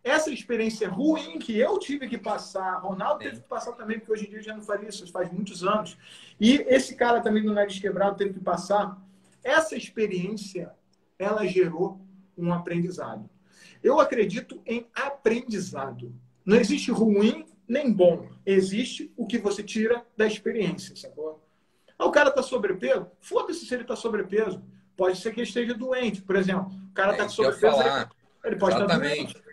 Essa experiência ruim que eu tive que passar, Ronaldo teve que passar também, porque hoje em dia já não faria isso, faz muitos anos. E esse cara também do nariz quebrado teve que passar. Essa experiência, ela gerou um aprendizado. Eu acredito em aprendizado. Não existe ruim nem bom. Existe o que você tira da experiência, sacou? Ah, o cara tá sobrepeso? Foda-se se ele tá sobrepeso. Pode ser que ele esteja doente, por exemplo. O cara tá é, com sobrepeso, ele, ele pode Exatamente. estar doente.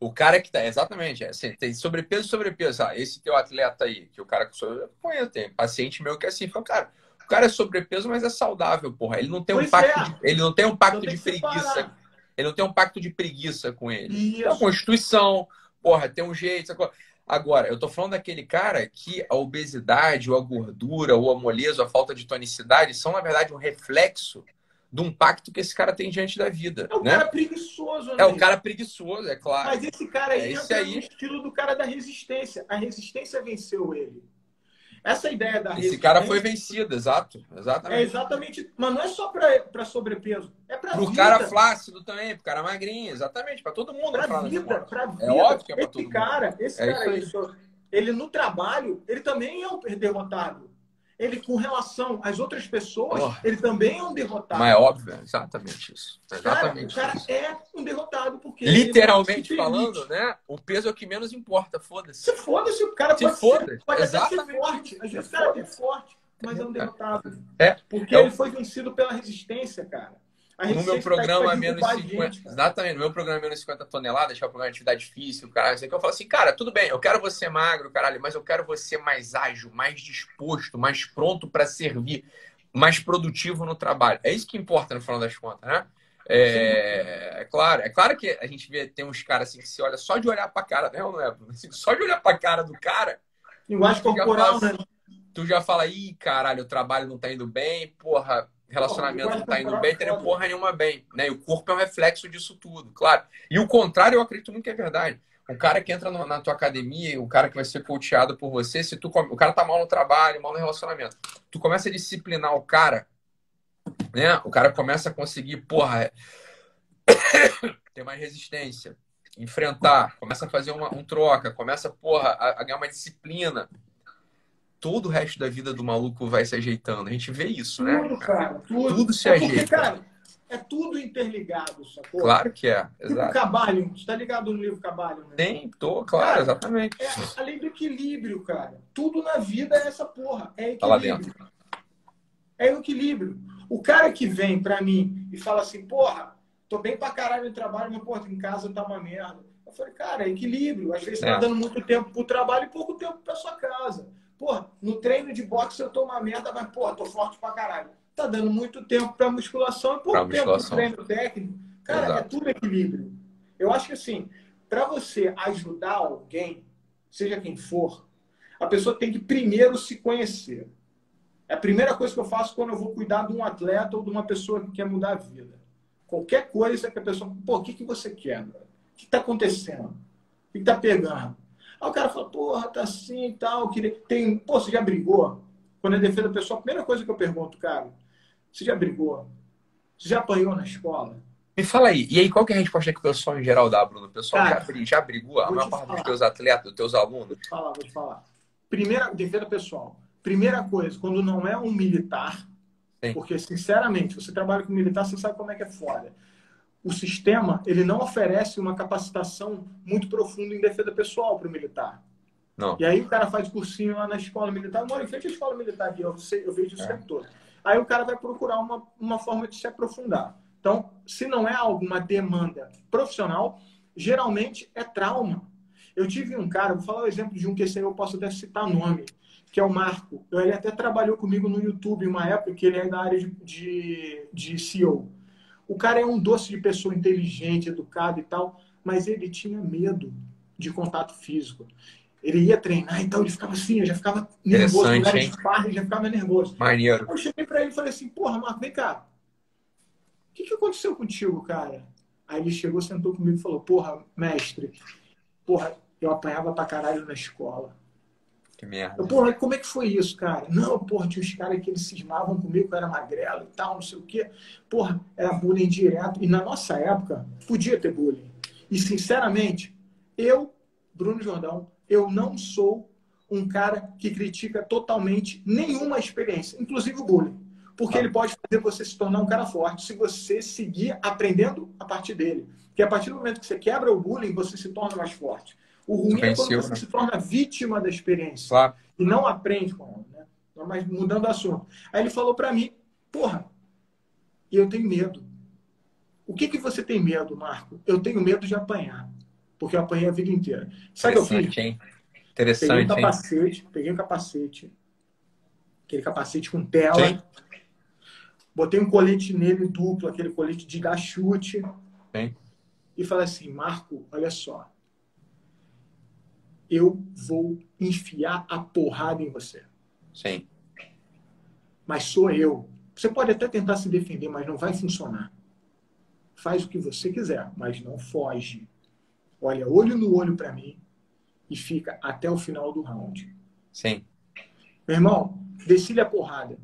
O cara que tá, exatamente, é, assim, tem sobrepeso e sobrepeso. Ah, esse teu atleta aí, que o cara com sobrepeso, eu tenho paciente meu que é assim, fala, cara, o cara é sobrepeso, mas é saudável, porra. Ele não tem um pois pacto, é. de, ele não tem um pacto de preguiça. Ele não tem um pacto de preguiça com ele. Isso. Tem a Constituição, porra, tem um jeito. Sacou? Agora, eu estou falando daquele cara que a obesidade, ou a gordura, ou a moleza, ou a falta de tonicidade são, na verdade, um reflexo de um pacto que esse cara tem diante da vida. É o né? cara preguiçoso, né? É o cara preguiçoso, é claro. Mas esse cara aí é esse aí... no estilo do cara da resistência. A resistência venceu ele. Essa ideia da Esse cara foi vencido, exato. Exatamente. É exatamente. Mas não é só para sobrepeso. É para Pro vida. cara flácido também, pro cara magrinho, exatamente. Para todo mundo. Pra vida, pra é vida. É óbvio que é para todo mundo. Cara, esse é cara aí, ele no trabalho, ele também é um derrotado ele com relação às outras pessoas, oh. ele também é um derrotado. Mas é óbvio, exatamente isso. Exatamente cara, o cara isso. é um derrotado porque literalmente falando, né? O peso é o que menos importa, foda-se. Se foda-se, o cara se pode, foda. ser, pode até ser forte. Às vezes o cara é forte, mas é um derrotado. É. Porque é. ele foi vencido pela resistência, cara no meu programa menos 50. Gente, exatamente, no meu programa menos 50 toneladas, que é o programa de atividade difícil, cara, que eu falo assim, cara, tudo bem, eu quero você magro, caralho, mas eu quero você mais ágil, mais disposto, mais pronto para servir, mais produtivo no trabalho. É isso que importa no final das contas, né? É, é, claro, é claro que a gente vê, tem uns caras assim que se olha só de olhar pra cara, né? Não é? [LAUGHS] Assim, só de olhar pra cara do cara. Linguagem corporal, né? Tu já fala, ih, caralho, o trabalho não tá indo bem, porra, relacionamento não tá indo bem, tem porra nenhuma bem, né? E o corpo é um reflexo disso tudo, claro. E o contrário, eu acredito muito que é verdade. O cara que entra na tua academia, o cara que vai ser coachado por você, se tu o cara tá mal no trabalho, mal no relacionamento, tu começa a disciplinar o cara, né? O cara começa a conseguir, porra, [COUGHS] ter mais resistência, enfrentar, começa a fazer uma, um troca, começa, porra, a, a ganhar uma disciplina, todo o resto da vida do maluco vai se ajeitando. A gente vê isso, tudo, né? Tudo, cara. Tudo, tudo se é ajeita. Porque, cara, é tudo interligado, sacou? Claro que é. Tipo exato. Cabalho. Você tá ligado no livro Cabalho, né? Tem, tô, claro, cara, exatamente. É, além do equilíbrio, cara. Tudo na vida é essa porra. É equilíbrio. Tá lá dentro. É o equilíbrio. O cara que vem pra mim e fala assim, porra, tô bem pra caralho no trabalho, mas, porra, em casa tá uma merda. Eu falei, cara, é equilíbrio. Às vezes você tá é. tá dando muito tempo pro trabalho e pouco tempo pra sua casa. Pô, no treino de boxe eu tô uma merda, mas, pô, tô forte pra caralho. Tá dando muito tempo pra musculação e pouco tempo pro treino técnico. Cara, é Exato. é tudo equilíbrio. Eu acho que assim, para você ajudar alguém, seja quem for, a pessoa tem que primeiro se conhecer. É a primeira coisa que eu faço quando eu vou cuidar de um atleta ou de uma pessoa que quer mudar a vida. Qualquer coisa que a pessoa. Pô, o que, que você quer? O que está acontecendo? O que está pegando? Aí o cara fala, porra, tá assim e tal. Queria... Tem... Pô, você já brigou? Quando é defesa pessoal, a primeira coisa que eu pergunto, cara, você já brigou? Você já apanhou na escola? Me fala aí, e aí qual que é a resposta que o pessoal em geral dá, Bruno? O pessoal Cara, já, já brigou? A maior parte dos teus atletas, dos teus alunos? Vou te falar, vou te falar. Primeira, defesa pessoal. Primeira coisa, quando não é um militar, Sim. porque, sinceramente, você trabalha com militar, você sabe como é que é foda. O sistema, ele não oferece uma capacitação muito profunda em defesa pessoal para o militar. Não. E aí o cara faz cursinho lá na escola militar. Eu moro em frente à escola militar aqui, eu, sei, eu vejo isso é. o tempo todo. Aí o cara vai procurar uma, uma forma de se aprofundar. Então, se não é alguma demanda profissional, geralmente é trauma. Eu tive um cara, vou falar o exemplo de um que esse aí eu posso até citar nome, que é o Marco. Ele até trabalhou comigo no YouTube uma época que ele é da área de, de, de CEO. O cara é um doce de pessoa inteligente, educado e tal, mas ele tinha medo de contato físico. Ele ia treinar, então ele ficava assim, eu já ficava nervoso. Era de já ficava nervoso. Maneiro. Eu cheguei para ele e falei assim, porra, Marco, vem cá que, que aconteceu contigo, cara? Aí ele chegou, sentou comigo e falou, porra, mestre, porra, eu apanhava pra caralho na escola. Que merda. Eu, porra, como é que foi isso, cara? [LAUGHS] Não, porra, tinha uns caras que eles cismavam comigo, que eu era magrelo e tal, não sei o quê. Porra, era bullying direto. E na nossa época, podia ter bullying. E, sinceramente, eu, Bruno Jordão, eu não sou um cara que critica totalmente nenhuma experiência, inclusive o bullying. Porque ele pode fazer você se tornar um cara forte se você seguir aprendendo a partir dele. Porque a partir do momento que você quebra o bullying, você se torna mais forte. O ruim é quando você né? se torna vítima da experiência claro. e não aprende com ela. Né? Então, mas mudando o assunto. Aí ele falou para mim, porra, eu tenho medo. O que, que você tem medo, Marco? Eu tenho medo de apanhar. Porque eu apanhei a vida inteira. Sabe o que eu fiz? Hein? Interessante, peguei um capacete, hein? peguei um capacete, aquele capacete com tela. Sim Botei um colete nele duplo, aquele colete de dar chute. Sim. E falei assim, Marco, olha só. Eu vou enfiar a porrada em você. Sim. Mas sou eu. Você pode até tentar se defender, mas não vai funcionar. Faz o que você quiser, mas não foge. Olha olho no olho para mim e fica até o final do round. Sim. Meu irmão, desci-lhe a porrada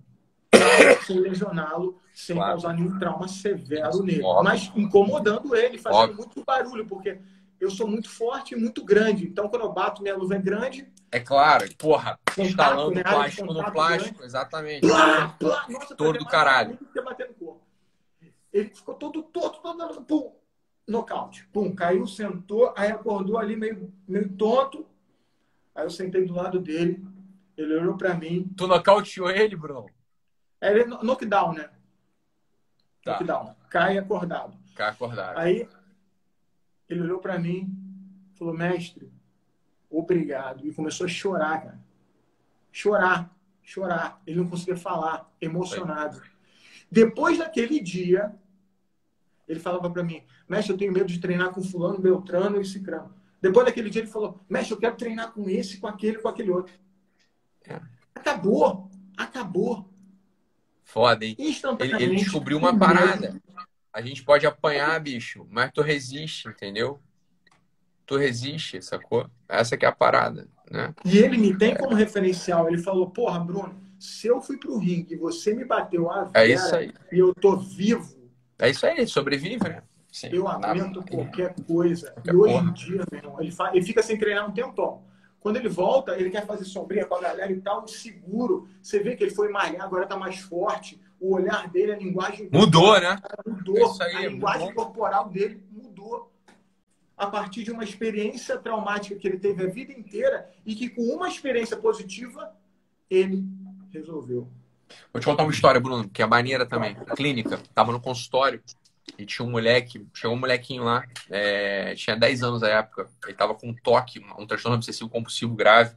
sem lesioná-lo, sem claro. causar nenhum trauma severo nele. Óbvio. Mas incomodando ele, fazendo Óbvio. muito barulho, porque eu sou muito forte e muito grande. Então, quando eu bato, minha luva é grande. É claro, porra, instalando plástico no plástico, grande. exatamente. Plá, plá. Nossa, todo do caralho. Ele ficou todo todo, todo, pum, nocaute. Pum, caiu, sentou, aí acordou ali meio, meio tonto. Aí eu sentei do lado dele, ele olhou pra mim. Tu nocauteou ele, Bruno? Ele é knockdown, né? Tá. Knockdown. Cai acordado. Cai acordado. Aí ele olhou para mim, falou, mestre, obrigado. E começou a chorar, cara. Chorar, chorar. Ele não conseguia falar, emocionado. Foi. Depois daquele dia, ele falava para mim, mestre, eu tenho medo de treinar com fulano, Beltrano e Cicrano. Depois daquele dia, ele falou, mestre, eu quero treinar com esse, com aquele, com aquele outro. É. Acabou, acabou. Foda, hein? Ele, ele descobriu uma parada. A gente pode apanhar, bicho, mas tu resiste, entendeu? Tu resiste, sacou? Essa que é a parada, né? E ele me tem como referencial. Ele falou, porra, Bruno, se eu fui pro ringue e você me bateu a é isso aí. e eu tô vivo... É isso aí, sobrevive, né? Sim, eu aguento na... qualquer coisa. Qualquer e hoje porra. em dia, meu irmão, ele, fa... ele fica sem treinar um tempão. Quando ele volta, ele quer fazer sombrinha com a galera e tal, seguro. Você vê que ele foi malhar, agora tá mais forte. O olhar dele, a linguagem. Mudou, né? Mudou. Aí, a linguagem mudou. corporal dele mudou. A partir de uma experiência traumática que ele teve a vida inteira e que, com uma experiência positiva, ele resolveu. Vou te contar uma história, Bruno, que é maneira também. Clínica. Tava no consultório e tinha um moleque, chegou um molequinho lá, é, tinha 10 anos na época, ele tava com um toque, um transtorno obsessivo compulsivo grave.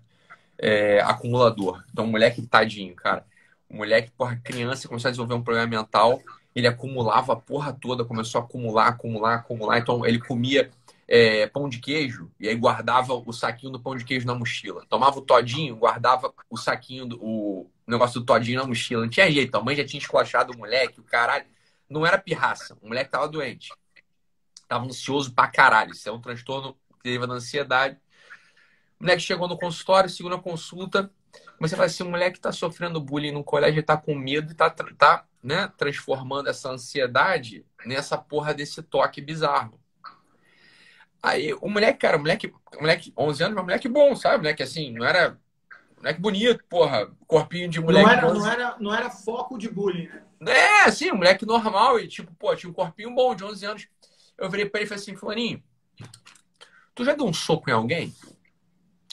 é, acumulador. Então, o moleque tadinho, cara. O moleque, porra, criança, começou a desenvolver um problema mental, ele acumulava a porra toda, começou a acumular, acumular, acumular. Então, ele comia é, pão de queijo e aí guardava o saquinho do pão de queijo na mochila. Tomava o todinho, guardava o saquinho, do, o negócio do todinho na mochila. Não tinha jeito, a mãe já tinha esculachado o moleque, o caralho. Não era pirraça, o moleque tava doente. Tava ansioso pra caralho. Isso é um transtorno que deriva da ansiedade. O moleque chegou no consultório, segunda consulta. Mas você fala assim, o moleque tá sofrendo bullying no colégio, ele tá com medo e tá, tá né, transformando essa ansiedade nessa porra desse toque bizarro. Aí o moleque, cara, o moleque, o moleque 11 anos, mas moleque bom, sabe? Moleque assim, não era. Moleque bonito, porra, corpinho de moleque. Não era, não era, não era foco de bullying, né? É, assim, um moleque normal e tipo, pô, tinha um corpinho bom de 11 anos. Eu virei pra ele e falei assim, Fulaninho, tu já deu um soco em alguém?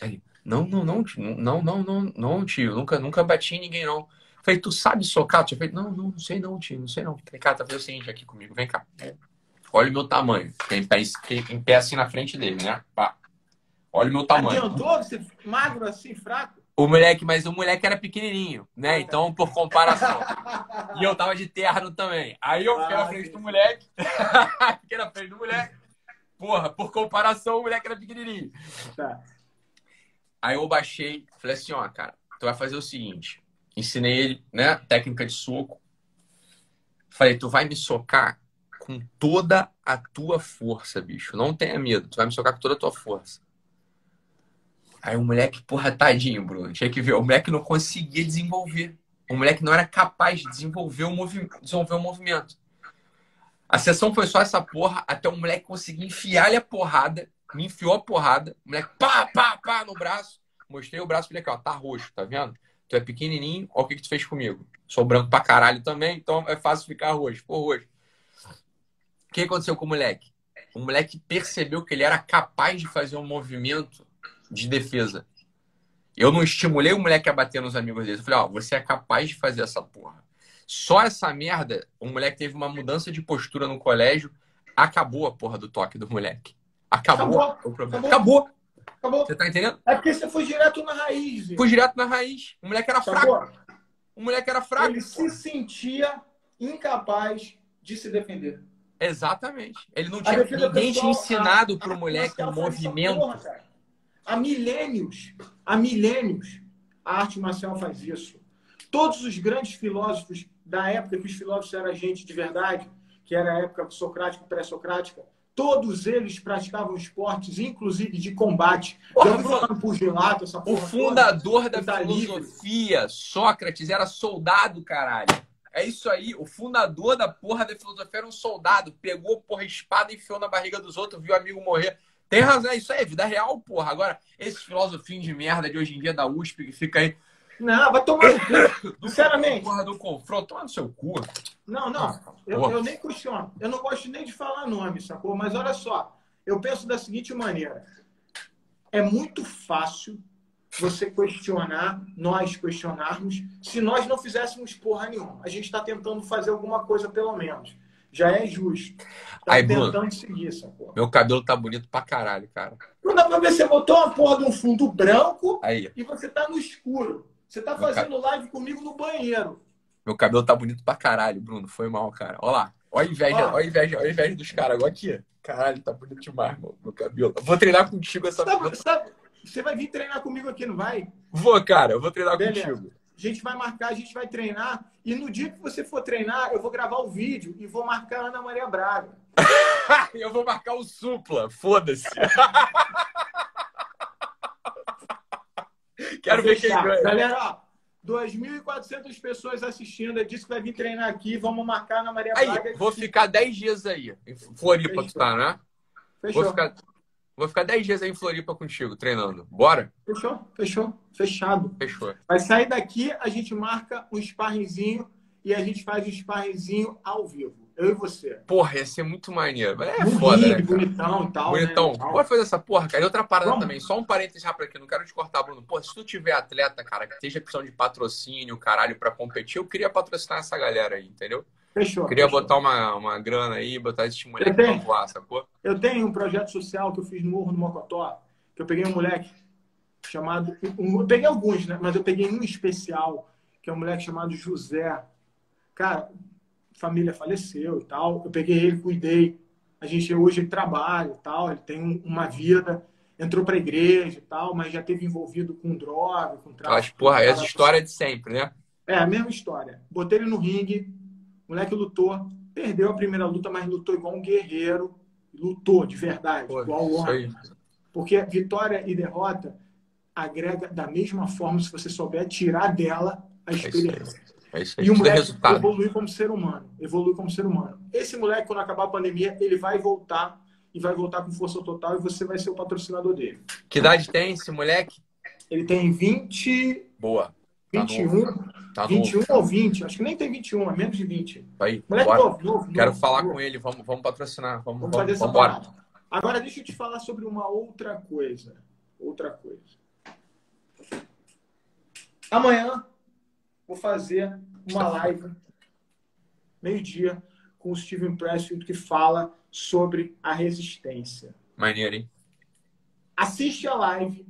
Aí, não, não, não, não, não, não, não, tio, nunca, nunca bati em ninguém, não. Falei, tu sabe socar? Eu falei, não, não, não sei não, tio, não sei não. Falei, cara, tá fazendo o seguinte aqui comigo, vem cá. Olha o meu tamanho. Tem em pé, em pé assim na frente dele, né? Pá. Olha o meu tamanho. Adiantou? Você magro assim, fraco? O moleque, mas o moleque era pequenininho, né? Então, por comparação. e eu tava de terno também. Aí eu fiquei ah, na frente do moleque. [LAUGHS] fiquei na frente do moleque. Porra, por comparação, o moleque era pequenininho. Tá. Aí eu baixei, falei assim, ó, cara, tu vai fazer o seguinte. Ensinei ele, né, técnica de soco. Falei, tu vai me socar com toda a tua força, bicho. Não tenha medo, tu vai me socar com toda a tua força. Aí o moleque, porra, tadinho, Bruno. Tinha que ver. O moleque não conseguia desenvolver. O moleque não era capaz de desenvolver o, movi desenvolver o movimento. A sessão foi só essa porra até o moleque conseguir enfiar-lhe a porrada. Me enfiou a porrada. O moleque, pá, pá, pá, no braço. Mostrei o braço falei aqui, ó, tá roxo, tá vendo? Tu é pequenininho, olha o que, que tu fez comigo. Sou branco pra caralho também, então é fácil ficar roxo. Ficou roxo. O que aconteceu com o moleque? O moleque percebeu que ele era capaz de fazer um movimento de defesa. Eu não estimulei o moleque a bater nos amigos dele. Eu falei, ó, você é capaz de fazer essa porra. Só essa merda, o moleque teve uma mudança de postura no colégio, acabou a porra do toque do moleque. Acabou, acabou o problema. Acabou. acabou. acabou. Você tá entendendo? É porque você foi direto na raiz. Foi direto na raiz. O moleque era acabou. fraco. O moleque era fraco. Ele se sentia incapaz de se defender. Exatamente. Ele não tinha ninguém tinha ensinado pro moleque um movimento. Porra, Há milênios, há milênios, a arte marcial faz isso. Todos os grandes filósofos da época que os filósofos eram gente de verdade, que era a época socrática e pré-socrática, todos eles praticavam esportes, inclusive de combate. Porra, falando pugilato, essa porra O fundador toda, da filosofia, livre. Sócrates, era soldado, caralho. É isso aí, o fundador da porra da filosofia era um soldado. Pegou, porra, espada e enfiou na barriga dos outros, viu o amigo morrer. Tem razão, é isso aí, é vida real, porra. Agora, esse filosofinho de merda de hoje em dia da USP que fica aí. Não, vai tomar no cu. [LAUGHS] Sinceramente. Porra do confronto, toma no seu cu. Não, não. Ah, eu, eu, nem questiono. Eu não gosto nem de falar nome, sacou? Mas olha só. Eu penso da seguinte maneira. É muito fácil você questionar, nós questionarmos, se nós não fizéssemos porra nenhuma. A gente está tentando fazer alguma coisa, pelo menos já é justo. Tá Aí, Bruno, seguir porra. Meu cabelo tá bonito pra caralho, cara. Não dá pra ver, você botou uma porra de um fundo branco Aí. e você tá no escuro. Você tá fazendo live comigo no banheiro. Meu cabelo tá bonito pra caralho, Bruno. Foi mal, cara. Olha lá. Olha a inveja, olha a inveja, olha a inveja dos caras. Agora aqui. Caralho, tá bonito demais, meu, meu cabelo. vou treinar contigo essa sabe, sabe, Você vai vir treinar comigo aqui, não vai? Vou, cara. Eu vou treinar Beleza. contigo. A gente vai marcar, a gente vai treinar. E no dia que você for treinar, eu vou gravar o vídeo e vou marcar a Ana Maria Braga. [LAUGHS] eu vou marcar o Supla. Foda-se. [LAUGHS] Quero ver quem ganha. Galera, ó, 2.400 pessoas assistindo. É disso que vai vir treinar aqui. Vamos marcar na Maria aí, Braga. Vou ficar 10 dias aí. Em Floripa, tu tá, né? Fechou. Vou ficar, Vou ficar 10 dias aí em Floripa contigo, treinando. Bora? Fechou, fechou, fechado. Fechou. Vai sair daqui, a gente marca um sparringzinho e a gente faz um sparringzinho ao vivo. Eu e você. Porra, ia ser muito maneiro. É Bonito, foda, né? Bonitão e tal. Bonitão. Né? Pode fazer essa porra, cara. E outra parada Vamos. também. Só um parênteses rápido aqui. Não quero te cortar, Bruno. Pô, se tu tiver atleta, cara, que esteja precisando de patrocínio, caralho, pra competir, eu queria patrocinar essa galera aí, entendeu? Fechou. Queria fechou. botar uma, uma grana aí, botar esse moleque pra voar, sacou? Eu tenho um projeto social que eu fiz no Morro do Mocotó, que eu peguei um moleque chamado. Um, eu peguei alguns, né? Mas eu peguei um especial, que é um moleque chamado José. Cara, família faleceu e tal. Eu peguei ele, cuidei. A gente hoje trabalha e tal. Ele tem uma vida, entrou pra igreja e tal, mas já teve envolvido com droga, com tráfico. Acho, porra, essa história de sempre, né? É, a mesma história. Botei ele no ringue, o moleque lutou, perdeu a primeira luta, mas lutou igual um guerreiro. Lutou de verdade, Pô, igual o homem. Porque vitória e derrota agrega da mesma forma se você souber tirar dela a é experiência. É isso aí. E o moleque resultado. evolui como ser humano. Evolui como ser humano. Esse moleque, quando acabar a pandemia, ele vai voltar e vai voltar com força total e você vai ser o patrocinador dele. Que idade tem esse moleque? Ele tem 20. Boa. Tá 21. Tá 21 novo. ou 20. Acho que nem tem 21, é menos de 20. Aí, moleque bora. novo, novo. Quero novo, falar novo. com ele. Vamos, vamos patrocinar. Vamos, vamos, fazer essa vamos Agora, deixa eu te falar sobre uma outra coisa. Outra coisa. Amanhã vou fazer uma live, meio-dia, com o Steven Pressfield, que fala sobre a resistência. Maneiro, hein? Assiste a live.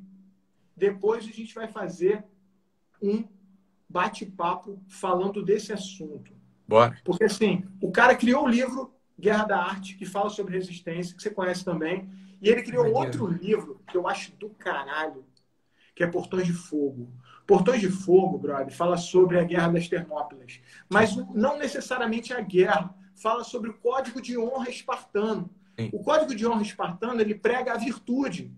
Depois a gente vai fazer um bate-papo falando desse assunto. Bora. Porque, assim, o cara criou o livro Guerra da Arte, que fala sobre resistência, que você conhece também. E ele criou Maneiro. outro livro que eu acho do caralho, que é Portões de Fogo. Portões de Fogo, brother, fala sobre a Guerra das Termópilas. Mas não necessariamente a guerra. Fala sobre o código de honra espartano. Sim. O código de honra espartano, ele prega a virtude.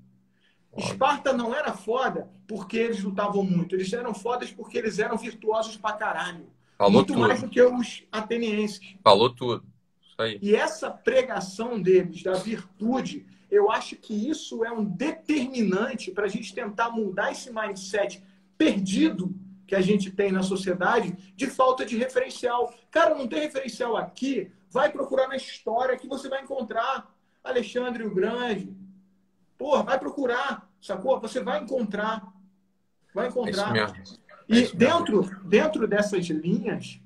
Esparta não era foda porque eles lutavam muito. Eles eram fodas porque eles eram virtuosos pra caralho. Falou muito tudo. mais do que os atenienses. Falou tudo. E essa pregação deles da virtude, eu acho que isso é um determinante para a gente tentar mudar esse mindset perdido que a gente tem na sociedade de falta de referencial. Cara, não tem referencial aqui, vai procurar na história que você vai encontrar Alexandre o Grande. Porra, vai procurar, sacou? Você vai encontrar. Vai encontrar. É e é dentro, dentro dessas linhas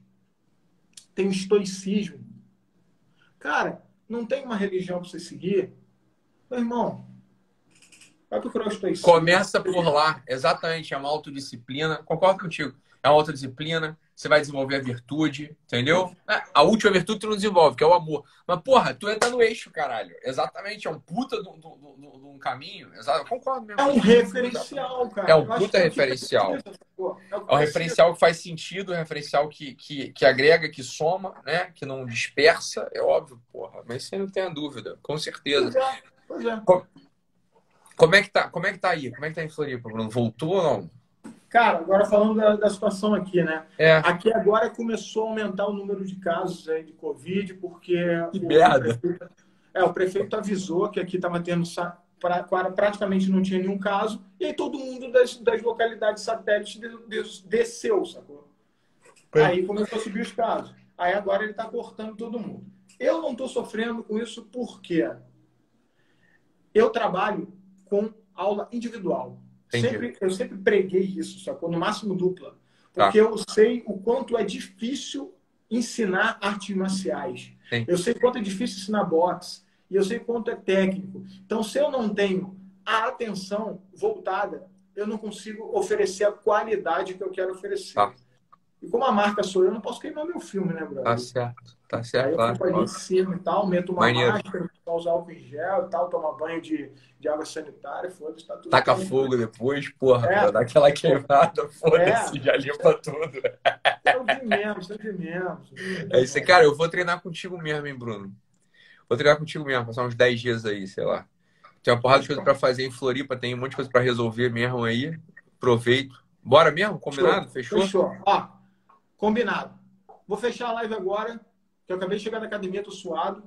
tem o estoicismo. Cara, não tem uma religião para você seguir. Meu irmão, Vai procurar o estoicismo. Começa por lá, exatamente. É uma autodisciplina. Concordo contigo. É uma autodisciplina. Você vai desenvolver a virtude, entendeu? É, a última virtude tu não desenvolve, que é o amor. Mas, porra, tu entra no eixo, caralho. Exatamente. É um puta de um caminho. Exato. Concordo mesmo. É um referencial, cara. É um puta referencial. É um referencial que faz sentido, um referencial que, que, que agrega, que soma, né? Que não dispersa. É óbvio, porra. Mas você não tem a dúvida. Com certeza. Pois é. Pois é. Como é que tá, como é que tá aí? Como é que tá em Floripa, Bruno? Voltou ou não? Cara, agora falando da, da situação aqui, né? É. Aqui agora começou a aumentar o número de casos aí de Covid, porque. Que o merda! Prefeito, é, o prefeito avisou que aqui estava tendo. Pra, praticamente não tinha nenhum caso, e aí todo mundo das, das localidades satélites desceu, sacou? É. Aí começou a subir os casos. Aí agora ele está cortando todo mundo. Eu não estou sofrendo com isso porque eu trabalho com aula individual. Sempre, eu sempre preguei isso, sacou? No máximo dupla. Tá. Porque tá. eu sei o quanto é difícil ensinar artes marciais. Sim. Eu sei quanto é difícil ensinar boxe. E eu sei quanto é técnico. Então, se eu não tenho a atenção voltada, eu não consigo oferecer a qualidade que eu quero oferecer. Tá. E como a marca sou eu, eu não posso queimar meu filme, né, brother? Tá certo, tá certo. Aí eu claro, claro. em cima e tal, meto uma Maneiro. máscara, usar álcool em gel e tal, tomar banho de, de água sanitária, foda-se, tá tudo. Taca fogo depois, porra, é. dá aquela queimada, foda-se, é. já limpa tudo. Eu vi mesmo, sempre mesmo. É isso, cara, eu vou treinar contigo mesmo, hein, Bruno? Vou treinar contigo mesmo, passar uns 10 dias aí, sei lá. Tem uma porrada de coisa pra fazer em Floripa, tem um monte de coisa pra resolver mesmo aí. Aproveito. Bora mesmo? Combinado? Fechou? Fechou. Ó, Combinado. Vou fechar a live agora, que eu acabei de chegar da academia, tô suado.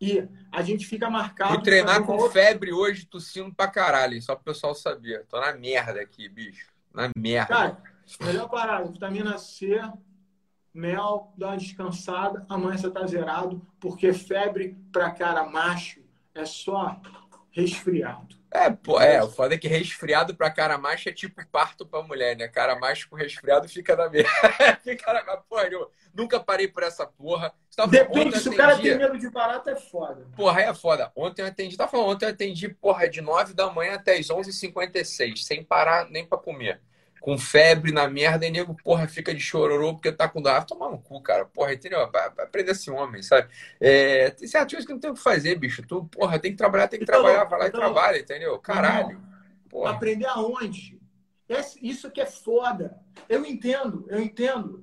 E a gente fica marcado. Vou treinar com outra... febre hoje, tossindo pra caralho, só pro pessoal saber. Tô na merda aqui, bicho. Na merda. Cara, melhor parada, vitamina C, mel, dá uma descansada, amanhã você tá zerado, porque febre pra cara macho é só resfriado. É, pô, é, o foda é que resfriado pra cara macho é tipo parto pra mulher, né? Cara macho com resfriado fica na mesma. [LAUGHS] fica na porra, eu nunca parei por essa porra. Depende, se o cara tem medo de barata, é foda. Porra, é foda. Ontem eu atendi, tá falando, ontem eu atendi, porra, de 9 da manhã até as 11h56, sem parar nem pra comer com febre na merda, e nego, porra, fica de chororô porque tá com dor. Ah, tomar no cu, cara. Porra, entendeu? Aprender esse homem, sabe? É, tem certas coisas que não tem o que fazer, bicho. Tu, porra, tem que trabalhar, tem que então, trabalhar, vai lá então, e trabalha, entendeu? Caralho. Porra. Aprender aonde? Isso que é foda. Eu entendo, eu entendo.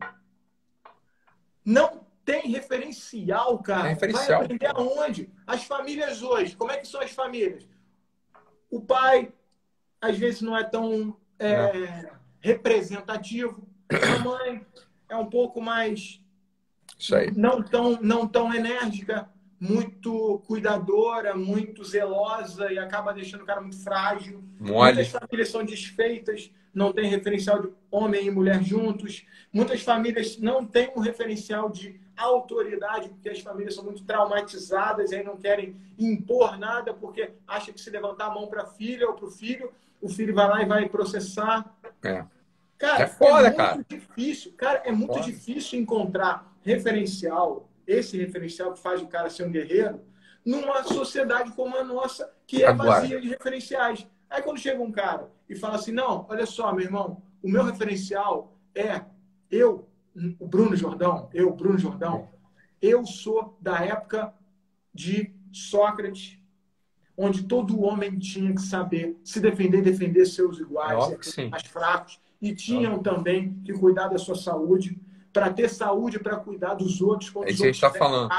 Não tem referencial, cara. Tem referencial. Vai aprender aonde? As famílias hoje, como é que são as famílias? O pai, às vezes, não é tão. É, representativo. A mãe é um pouco mais não tão não tão enérgica, muito cuidadora, muito zelosa e acaba deixando o cara muito frágil. Mole. Muitas famílias são desfeitas, não tem referencial de homem e mulher juntos. Muitas famílias não têm um referencial de autoridade, porque as famílias são muito traumatizadas e aí não querem impor nada, porque acha que se levantar a mão para a filha ou para o filho, o filho vai lá e vai processar. É. Cara, é, foda, é muito cara. difícil. Cara, é muito foda. difícil encontrar referencial, esse referencial que faz o cara ser um guerreiro, numa sociedade como a nossa, que é Agora. vazia de referenciais. Aí quando chega um cara e fala assim, não, olha só, meu irmão, o meu referencial é eu, o Bruno Jordão, eu, Bruno Jordão, eu sou da época de Sócrates, onde todo homem tinha que saber se defender, defender seus iguais, é mais fracos e tinham também que cuidar da sua saúde, para ter saúde para cuidar dos outros. É isso que a gente está falando.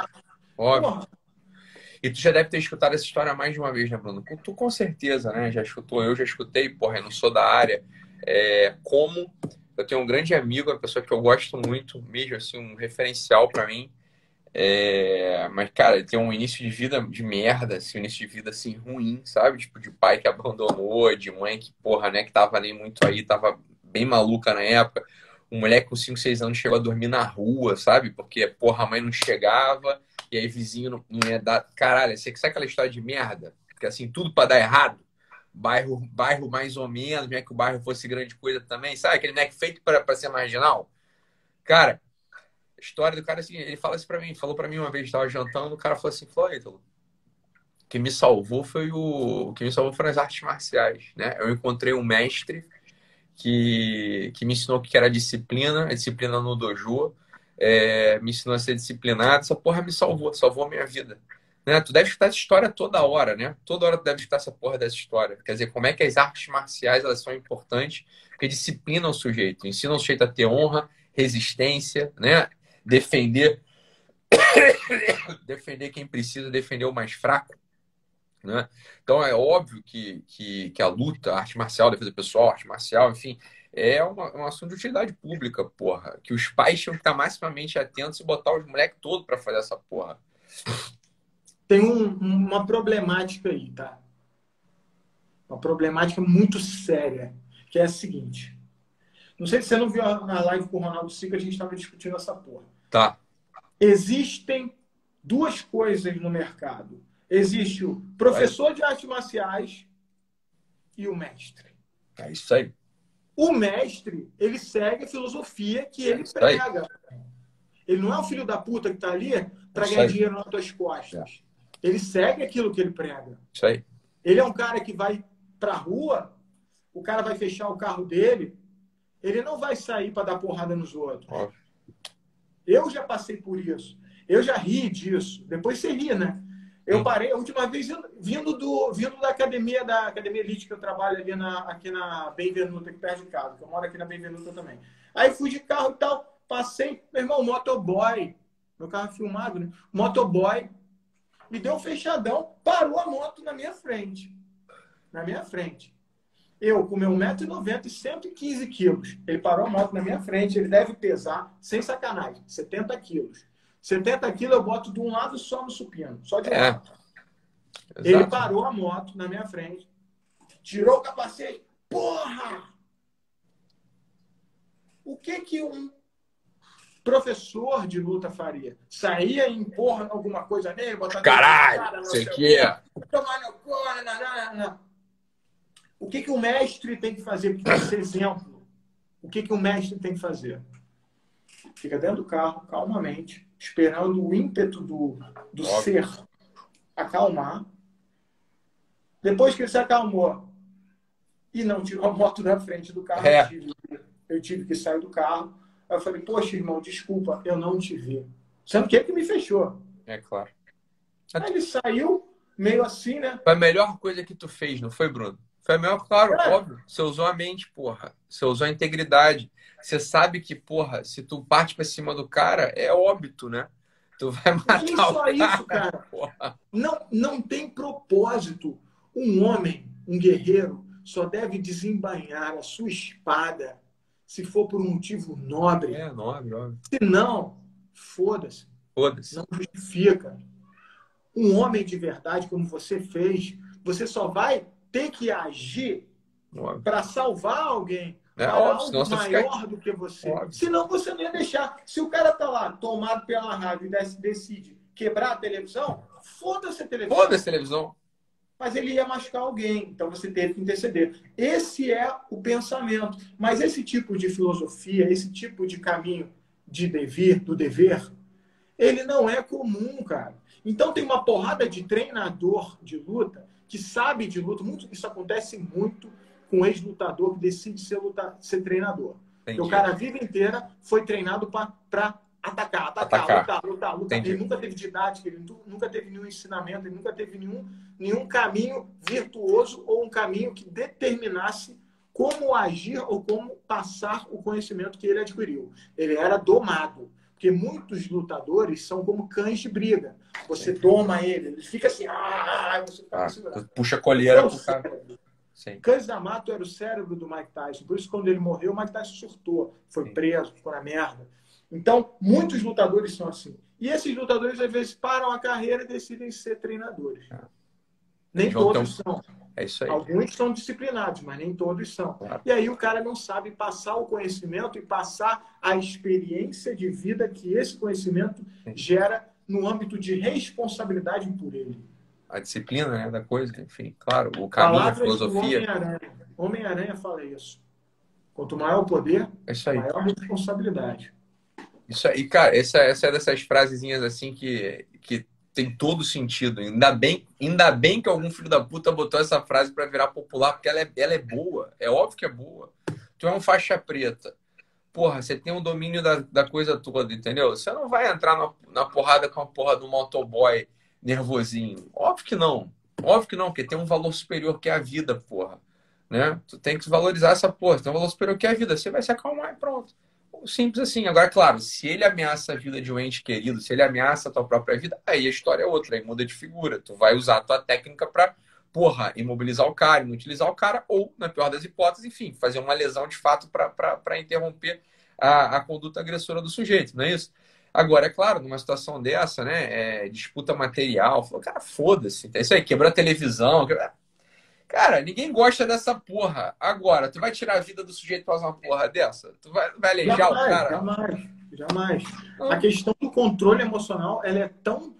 Óbvio. Porra. E tu já deve ter escutado essa história mais de uma vez, né, Bruno? Tu com certeza, né? Já escutou, eu já escutei, porra, eu não sou da área. É, como eu tenho um grande amigo, uma pessoa que eu gosto muito, mesmo assim, um referencial para mim. É, mas, cara, tem um início de vida de merda, assim, um início de vida assim ruim, sabe? Tipo, de pai que abandonou, de mãe que, porra, né, que tava nem muito aí, tava bem maluca na época. Um moleque com 5, 6 anos chegou a dormir na rua, sabe? Porque, porra, a mãe não chegava, e aí vizinho não, não ia dar. Caralho, você sabe aquela história de merda? Porque assim, tudo para dar errado. Bairro, bairro mais ou menos, não é que o bairro fosse grande coisa também, sabe? Aquele moleque feito para ser marginal. Cara, história do cara assim, ele fala isso pra mim, falou pra mim uma vez, estava jantando, o cara falou assim, Floyd, o que me salvou foi o, o que me salvou foram as artes marciais, né? Eu encontrei um mestre que, que me ensinou o que era disciplina, a disciplina no dojo, é, me ensinou a ser disciplinado. Essa porra me salvou, salvou a minha vida. Né? Tu deve escutar essa história toda hora, né? Toda hora tu deve escutar essa porra dessa história. Quer dizer, como é que as artes marciais elas são importantes, porque disciplinam o sujeito, ensinam o sujeito a ter honra, resistência, né? Defender [COUGHS] defender quem precisa, defender o mais fraco. Né? Então é óbvio que, que, que, a luta, a arte marcial, a defesa pessoal, arte marcial, enfim, é uma, um assunto de utilidade pública, porra. Que os pais tinham que estar maximamente atentos e botar os moleques todos para fazer essa porra. Tem um, uma problemática aí, tá? Uma problemática muito séria, que é a seguinte. Não sei se você não viu na live com o Ronaldo Sica, a gente estava discutindo essa porra. Tá. Existem duas coisas no mercado Existe o professor de artes marciais e o mestre. É isso aí. O mestre, ele segue a filosofia que ele é prega. Ele não é o filho da puta que está ali para ganhar dinheiro nas tuas costas. É. Ele segue aquilo que ele prega. Isso aí. Ele é um cara que vai para a rua, o cara vai fechar o carro dele, ele não vai sair para dar porrada nos outros. Óbvio. Eu já passei por isso. Eu já ri disso. Depois você ri, né? Eu parei a última vez vindo, do, vindo da academia, da academia elite que eu trabalho ali na, aqui na Benvenuta, aqui perto de casa, que eu moro aqui na Benvenuta também. Aí fui de carro e tal, passei, meu irmão, motoboy, meu carro filmado, né? Motoboy, me deu um fechadão, parou a moto na minha frente. Na minha frente. Eu, com meu 1,90m e 115 quilos. Ele parou a moto na minha frente, ele deve pesar, sem sacanagem, 70 quilos. 70 quilos eu boto de um lado só no supino, só de um é. lado. Ele parou a moto na minha frente, tirou o capacete. Porra! O que que um professor de luta faria. Saía e empurra alguma coisa nele, botar Caralho, cara, não sei o que. Tomar no cu, O que, que o mestre tem que fazer? Porque esse exemplo. O que, que o mestre tem que fazer? Fica dentro do carro, calmamente, esperando o ímpeto do, do ser acalmar. Depois que ele se acalmou e não tirou a moto da frente do carro, é. eu, tive, eu tive que sair do carro Aí eu falei, poxa, irmão, desculpa, eu não te vi. Sendo que ele que me fechou. É claro. Aí ele saiu meio assim, né? Foi a melhor coisa que tu fez, não foi, Bruno? Foi melhor, claro, é. óbvio. Você usou a mente, porra. Você usou a integridade. Você sabe que, porra, se tu parte pra cima do cara, é óbito, né? Tu vai matar não só o isso, cara. Porra. Não, não tem propósito. Um homem, um guerreiro, só deve desembainhar a sua espada se for por um motivo nobre. É, nobre, óbvio. Se não, foda-se. Foda-se. Não justifica. Um homem de verdade, como você fez, você só vai ter que agir para salvar alguém. É, para óbvio, algo maior fica... do que você. Óbvio. Senão você não ia deixar. Se o cara tá lá, tomado pela raiva e decide quebrar a televisão, foda-se a televisão. Foda-se a televisão mas ele ia machucar alguém, então você teve que interceder. Esse é o pensamento. Mas esse tipo de filosofia, esse tipo de caminho de dever, do dever, ele não é comum, cara. Então tem uma porrada de treinador de luta que sabe de luta. Muito, isso acontece muito com ex-lutador que decide ser, luta, ser treinador. O cara a vida inteira foi treinado para atacar, atacar, atacar, lutar, lutar, lutar. Ele nunca teve didática, ele nunca teve nenhum ensinamento, ele nunca teve nenhum, nenhum caminho virtuoso ou um caminho que determinasse como agir ou como passar o conhecimento que ele adquiriu. Ele era domado. Porque muitos lutadores são como cães de briga. Você toma ele, ele fica assim, ah, você fica ah, puxa a colheira pro cara. Sim. Cães da Mato era o cérebro do Mike Tyson. Por isso, quando ele morreu, o Mike Tyson surtou. Foi Sim. preso, ficou na merda. Então, muitos lutadores são assim. E esses lutadores, às vezes, param a carreira e decidem ser treinadores. É. Nem todos são. É isso aí. Alguns são disciplinados, mas nem todos são. Claro. E aí o cara não sabe passar o conhecimento e passar a experiência de vida que esse conhecimento gera no âmbito de responsabilidade por ele. A disciplina né, da coisa, enfim, claro, o caminho, a filosofia. Homem-Aranha Homem fala isso. Quanto maior o poder, é maior a responsabilidade. Isso aí, cara, essa, essa é dessas frasezinhas assim que, que tem todo sentido. Ainda bem, ainda bem que algum filho da puta botou essa frase para virar popular, porque ela é, ela é boa. É óbvio que é boa. Tu é um faixa preta. Porra, você tem o um domínio da, da coisa toda, entendeu? Você não vai entrar na, na porrada com a porra do motoboy nervosinho. Óbvio que não. Óbvio que não, porque tem um valor superior que é a vida, porra. Né? Tu tem que valorizar essa porra. Tem um valor superior que é a vida. Você vai se acalmar e pronto. Simples assim. Agora, claro, se ele ameaça a vida de um ente querido, se ele ameaça a tua própria vida, aí a história é outra, aí muda de figura. Tu vai usar a tua técnica para, porra, imobilizar o cara, inutilizar o cara, ou, na pior das hipóteses, enfim, fazer uma lesão de fato para interromper a, a conduta agressora do sujeito, não é isso? Agora, é claro, numa situação dessa, né, é, disputa material, cara, foda-se, é isso aí, quebrou a televisão, quebrou... Cara, ninguém gosta dessa porra. Agora, tu vai tirar a vida do sujeito pra uma porra dessa? Tu vai, vai alejar jamais, o cara? Jamais, jamais. A questão do controle emocional, ela é tão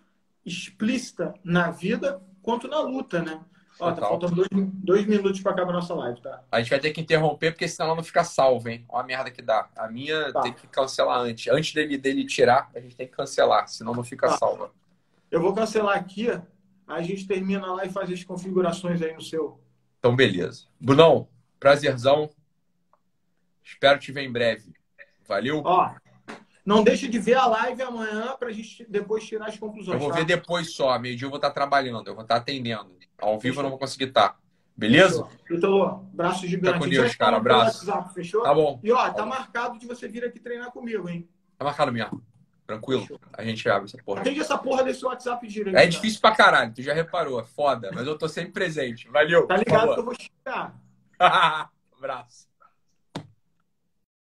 explícita na vida quanto na luta, né? Ó, tá faltando dois, dois minutos para acabar a nossa live, tá? A gente vai ter que interromper, porque senão ela não fica salva, hein? Olha a merda que dá. A minha tá. tem que cancelar antes. Antes dele, dele tirar, a gente tem que cancelar, senão não fica tá. salva. Eu vou cancelar aqui, a gente termina lá e faz as configurações aí no seu. Então, beleza. Brunão, prazerzão. Espero te ver em breve. Valeu? Ó, não deixe de ver a live amanhã para a gente depois tirar as conclusões. Eu vou tá? ver depois só. Meio dia eu vou estar trabalhando, eu vou estar atendendo. Ao vivo eu não vou conseguir estar. Beleza? Então, braço gigante. Fica com Deus, cara. Abraço. WhatsApp, fechou? Tá bom. E ó, tá marcado de você vir aqui treinar comigo, hein? Tá marcado mesmo. Tranquilo? Fechou. A gente abre essa porra. Atende essa porra desse WhatsApp direito. É difícil pra caralho, tu já reparou. É foda, mas eu tô sempre presente. Valeu. Tá ligado que eu vou chegar. [LAUGHS] Abraço.